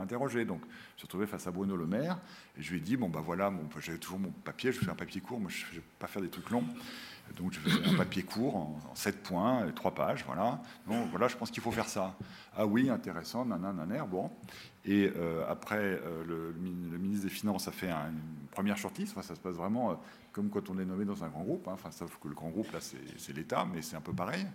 interrogé. Donc, je suis retrouvé face à Bruno Le Maire et je lui ai dit bon, ben voilà, j'avais toujours mon papier, je fais un papier court, moi je ne vais pas faire des trucs longs. Donc je faisais un papier court en, sept points, trois pages, voilà. Donc voilà, je pense qu'il faut faire ça. Ah oui, intéressant, nanana, bon. Et euh, après, euh, le, ministre des Finances a fait une première shortlist. Enfin, ça se passe vraiment euh, comme quand on est nommé dans un grand groupe. Hein. Enfin, sauf que le grand groupe, là, c'est l'État, mais c'est un peu pareil.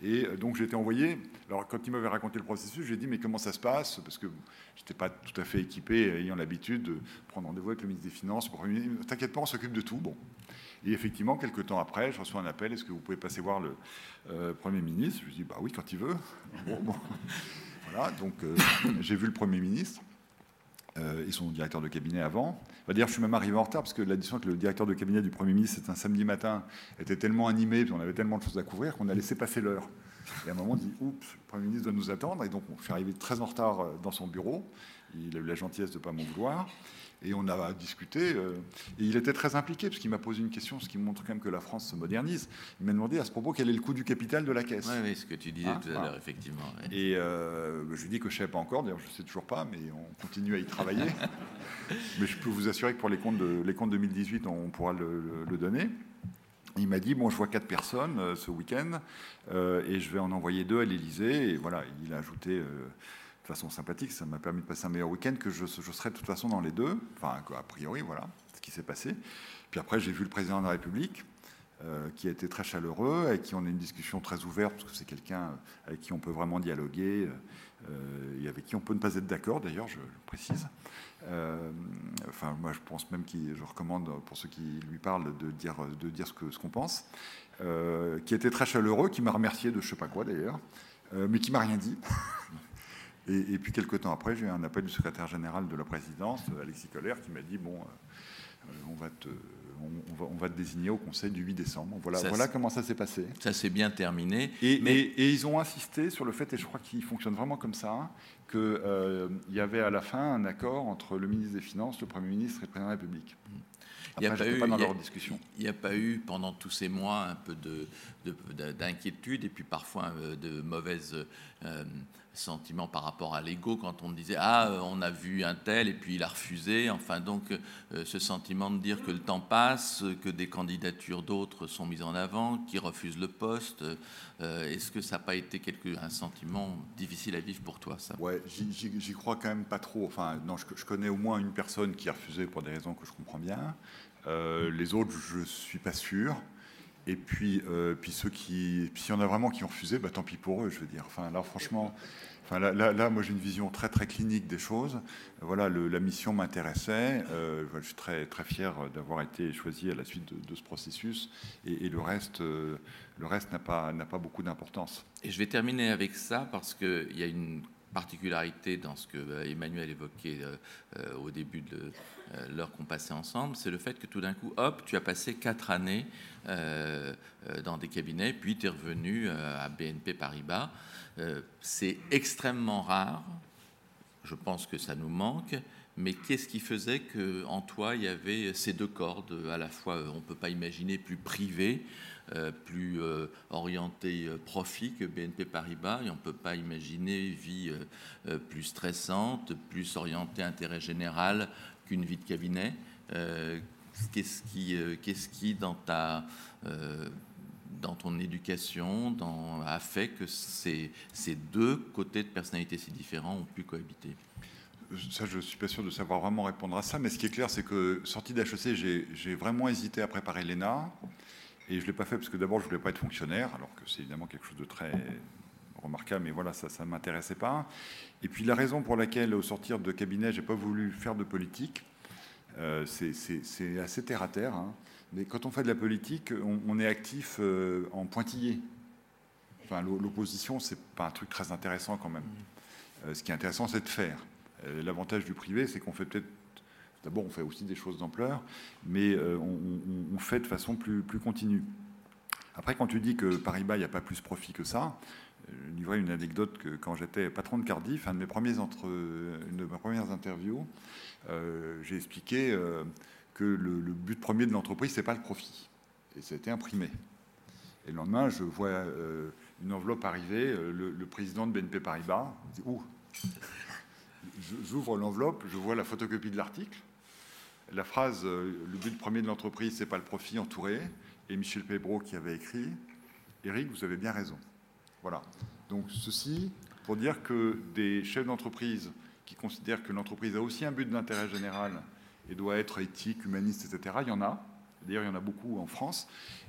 Et donc, j'ai été envoyé. Alors, quand il m'avait raconté le processus, j'ai dit, mais comment ça se passe? Parce que je n'étais pas tout à fait équipé, ayant l'habitude de prendre rendez-vous avec le ministre des Finances. T'inquiète pas, on s'occupe de tout. Bon. Et effectivement, quelques temps après, je reçois un appel est-ce que vous pouvez passer voir le Premier ministre? Je lui dis bah oui, quand il veut. bon. Voilà, donc euh, j'ai vu le Premier ministre euh, et son directeur de cabinet avant. D'ailleurs, je suis même arrivé en retard parce que l'addition que le directeur de cabinet du Premier ministre, c'est un samedi matin, était tellement animé, puis on avait tellement de choses à couvrir qu'on a laissé passer l'heure. Et à un moment, on dit Oups, le Premier ministre doit nous attendre. Et donc, je suis arrivé très en retard euh, dans son bureau. Il a eu la gentillesse de ne pas m'en vouloir. Et on a discuté. Euh, et il était très impliqué, parce qu'il m'a posé une question, ce qui montre quand même que la France se modernise. Il m'a demandé à ce propos quel est le coût du capital de la caisse. Oui, oui ce que tu disais hein, tout à l'heure, effectivement. Et euh, je lui dis que je ne sais pas encore, d'ailleurs je ne sais toujours pas, mais on continue à y travailler. mais je peux vous assurer que pour les comptes, de, les comptes 2018, on pourra le, donner. Il m'a dit bon, je vois quatre personnes euh, ce week-end et je vais en envoyer deux à l'Élysée. Et voilà, il a ajouté de façon sympathique. Ça m'a permis de passer un meilleur week-end que je, serais de toute façon dans les deux. Enfin, a priori, voilà ce qui s'est passé. Puis après, j'ai vu le président de la République. Euh, qui a été très chaleureux, avec qui on a une discussion très ouverte, parce que c'est quelqu'un avec qui on peut vraiment dialoguer, euh, et avec qui on peut ne pas être d'accord, d'ailleurs, je le précise. Euh, enfin, moi, je pense même que je recommande pour ceux qui lui parlent de dire, de dire ce qu'on pense, qui était très chaleureux, qui m'a remercié de je sais pas quoi d'ailleurs, mais qui m'a rien dit. Et, puis quelques temps après, j'ai eu un appel du secrétaire général de la présidence, Alexis Colère, qui m'a dit bon, euh, on va te on, va, te désigner au Conseil du 8 décembre. Voilà, voilà comment ça s'est passé. Ça s'est bien terminé. Et, mais... et, ils ont insisté sur le fait, et je crois qu'ils fonctionnent vraiment comme ça, qu'il euh, y avait à la fin un accord entre le ministre des Finances, le Premier ministre et le Président de la République. il n'y a, pas eu, pas dans leur discussion. Il n'y a pas eu pendant tous ces mois un peu d'inquiétude de, et puis parfois euh, de mauvaises sentiment par rapport à l'ego quand on disait ah euh, on a vu un tel et puis il a refusé. Enfin donc euh, ce sentiment de dire que le temps passe que des candidatures d'autres sont mises en avant qui refusent le poste euh, est-ce que ça n'a pas été quelque, un sentiment difficile à vivre pour toi ça? Ouais j'y crois quand même pas trop. Enfin non je, je, connais au moins une personne qui a refusé pour des raisons que je comprends bien. Les autres je suis pas sûr et puis, euh, puis ceux qui, s'il y en a vraiment qui ont refusé, bah, tant pis pour eux, je veux dire. Enfin, là, franchement, enfin, là, là, moi, j'ai une vision très, très clinique des choses. Voilà, la mission m'intéressait. Euh, je suis très, très fier d'avoir été choisi à la suite de, ce processus. Et, le reste, euh, le reste n'a pas, n'a pas beaucoup d'importance. Et je vais terminer avec ça parce qu'il y a une particularité dans ce que Emmanuel évoquait au début de l'heure qu'on passait ensemble, c'est le fait que tout d'un coup, hop, tu as passé quatre années euh, euh, dans des cabinets, puis tu es revenu euh, à BNP Paribas. c'est extrêmement rare, je pense que ça nous manque, mais qu'est-ce qui faisait qu'en toi, il y avait ces deux cordes, à la fois, on ne peut pas imaginer, plus privé, plus orienté profit que BNP Paribas, et on ne peut pas imaginer vie plus stressante, plus orientée intérêt général qu'une vie de cabinet. Qu'est-ce qui, euh, qu'est-ce qui dans, ta, euh, dans ton éducation a fait que ces, deux côtés de personnalité si différents ont pu cohabiter? Ça, je ne suis pas sûr de savoir vraiment répondre à ça, mais ce qui est clair, c'est que sorti d'HEC, j'ai vraiment hésité à préparer l'ENA, et je ne l'ai pas fait parce que d'abord, je ne voulais pas être fonctionnaire, alors que c'est évidemment quelque chose de très remarquable, mais voilà, ça ne m'intéressait pas. Et puis la raison pour laquelle, au sortir de cabinet, j'ai pas voulu faire de politique, euh, c'est assez terre à terre. Hein. Mais quand on fait de la politique, on, est actif euh, en pointillé. Enfin, L'opposition, c'est pas un truc très intéressant quand même. Mm. Euh, ce qui est intéressant, c'est de faire. L'avantage du privé, c'est qu'on fait peut-être. D'abord, on fait aussi des choses d'ampleur, mais on, fait de façon plus, plus continue. Après, quand tu dis que Paris-Bas, il n'y a pas plus profit que ça, je livrerai une anecdote que quand j'étais patron de Cardiff, un de mes premiers entre, une de mes premières interviews, euh, j'ai expliqué euh, que le, but premier de l'entreprise, c'est pas le profit. Et ça a été imprimé. Et le lendemain, je vois euh, une enveloppe arriver, le, président de BNP Paribas, dit, ouh J'ouvre l'enveloppe, je vois la photocopie de l'article, la phrase le but premier de l'entreprise, c'est pas le profit entouré, et Michel Pébro qui avait écrit, Eric, vous avez bien raison. Voilà. Donc ceci pour dire que des chefs d'entreprise qui considèrent que l'entreprise a aussi un but d'intérêt général et doit être éthique, humaniste, etc., il y en a. D'ailleurs, il y en a beaucoup en France.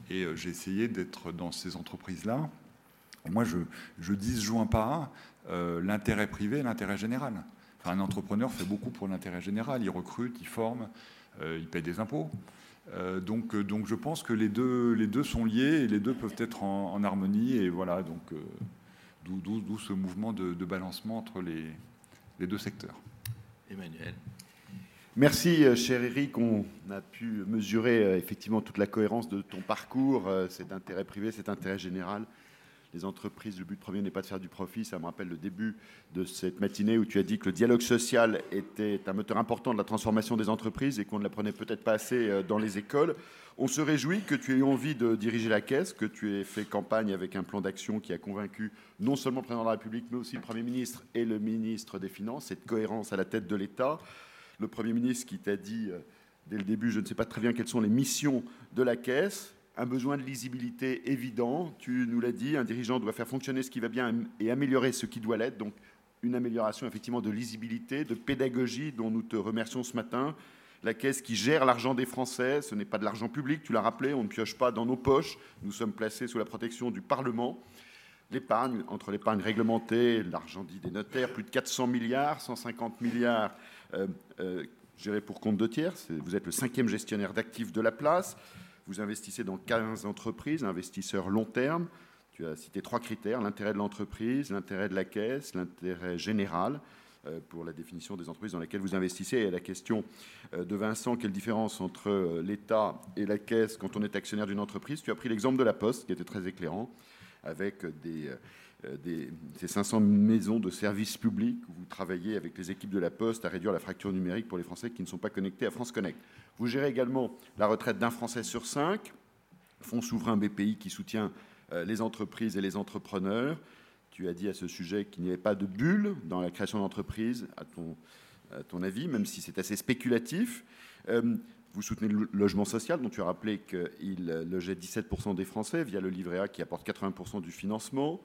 Et euh, j'ai essayé d'être dans ces entreprises-là. Moi, je ne disjoins pas euh, l'intérêt privé et l'intérêt général. Un entrepreneur fait beaucoup pour l'intérêt général. Il recrute, il forme, euh, il paye des impôts. donc, donc, je pense que les deux, les deux sont liés et les deux peuvent être en, harmonie. Et voilà, donc, d'où ce mouvement de, balancement entre les, les deux secteurs. Emmanuel. Merci, euh, cher Eric. On a pu mesurer euh, effectivement toute la cohérence de ton parcours, euh, cet intérêt privé, cet intérêt général. Les entreprises, le but premier n'est pas de faire du profit. Ça me rappelle le début de cette matinée où tu as dit que le dialogue social était un moteur important de la transformation des entreprises et qu'on ne l'apprenait peut-être pas assez dans les écoles. On se réjouit que tu aies eu envie de diriger la caisse, que tu aies fait campagne avec un plan d'action qui a convaincu non seulement le président de la République, mais aussi le Premier ministre et le ministre des Finances, cette cohérence à la tête de l'État le Premier ministre qui t'a dit euh, dès le début, je ne sais pas très bien quelles sont les missions de la Caisse, un besoin de lisibilité évident. Tu nous l'as dit, un dirigeant doit faire fonctionner ce qui va bien et améliorer ce qui doit l'être. Donc une amélioration effectivement de lisibilité, de pédagogie dont nous te remercions ce matin. La caisse qui gère l'argent des Français, ce n'est pas de l'argent public, tu l'as rappelé, on ne pioche pas dans nos poches, nous sommes placés sous la protection du Parlement. L'épargne, entre l'épargne réglementée, l'argent dit des notaires, plus de 400 milliards, 150 milliards euh, euh, géré pour compte de tiers. Vous êtes le cinquième gestionnaire d'actifs de la place. Vous investissez dans 15 entreprises, investisseurs long terme. Tu as cité trois critères, l'intérêt de l'entreprise, l'intérêt de la caisse, l'intérêt général euh, pour la définition des entreprises dans lesquelles vous investissez. Et la question de Vincent, quelle différence entre l'État et la caisse quand on est actionnaire d'une entreprise? Tu as pris l'exemple de la Poste, qui était très éclairant, avec des euh, des, ces 500 maisons de services publics où vous travaillez avec les équipes de la Poste à réduire la fracture numérique pour les Français qui ne sont pas connectés à France Connect. Vous gérez également la retraite d'un Français sur cinq, Fonds souverain BPI qui soutient euh, les entreprises et les entrepreneurs. Tu as dit à ce sujet qu'il n'y avait pas de bulle dans la création d'entreprises, à ton, à ton avis, même si c'est assez spéculatif. Euh, vous soutenez le logement social, dont tu as rappelé qu'il logeait 17% des Français via le livret A qui apporte 80% du financement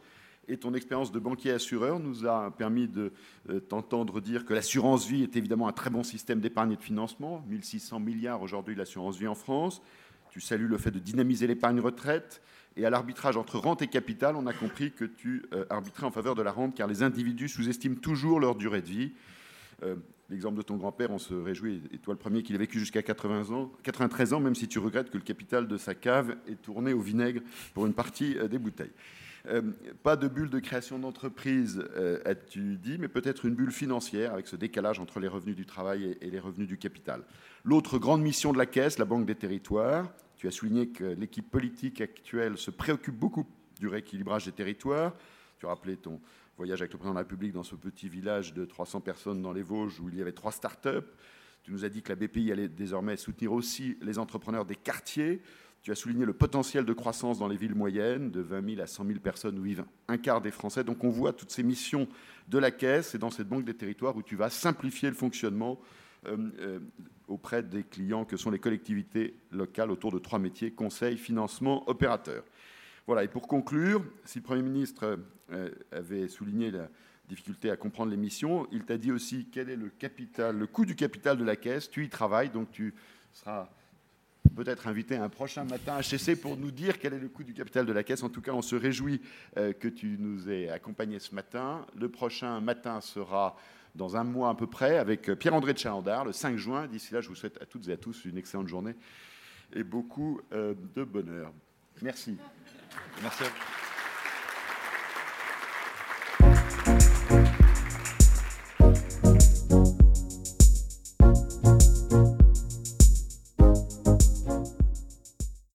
et ton expérience de banquier assureur nous a permis de euh, t'entendre dire que l'assurance vie est évidemment un très bon système d'épargne et de financement. 1600 milliards aujourd'hui l'assurance vie en France. Tu salues le fait de dynamiser l'épargne retraite. Et à l'arbitrage entre rente et capital, on a compris que tu euh, arbitrais en faveur de la rente car les individus sous-estiment toujours leur durée de vie. Euh, l'exemple de ton grand-père, on se réjouit, et toi le premier, qu'il a vécu jusqu'à 80 ans, 93 ans, même si tu regrettes que le capital de sa cave est tourné au vinaigre pour une partie des bouteilles. Euh, pas de bulle de création d'entreprise, euh, as-tu dit, mais peut-être une bulle financière avec ce décalage entre les revenus du travail et, les revenus du capital. L'autre grande mission de la Caisse, la Banque des territoires, tu as souligné que l'équipe politique actuelle se préoccupe beaucoup du rééquilibrage des territoires. Tu as rappelé ton voyage avec le président de la République dans ce petit village de 300 personnes dans les Vosges où il y avait trois start-up. Tu nous as dit que la BPI allait désormais soutenir aussi les entrepreneurs des quartiers. Tu as souligné le potentiel de croissance dans les villes moyennes, de 20 000 à 100 000 personnes où vivent un quart des Français. Donc on voit toutes ces missions de la Caisse et dans cette banque des territoires où tu vas simplifier le fonctionnement euh, euh, auprès des clients que sont les collectivités locales autour de trois métiers, conseil, financement, opérateur. Voilà, et pour conclure, si le Premier ministre euh, avait souligné la difficulté à comprendre les missions, il t'a dit aussi quel est le capital, le coût du capital de la Caisse, tu y travailles, donc tu seras peut-être inviter un prochain matin HCC pour nous dire quel est le coût du capital de la Caisse. En tout cas, on se réjouit euh, que tu nous aies accompagnés ce matin. Le prochain matin sera dans un mois à peu près avec Pierre-André de Chalandard, le 5 juin. D'ici là, je vous souhaite à toutes et à tous une excellente journée et beaucoup euh, de bonheur. Merci. Merci à vous.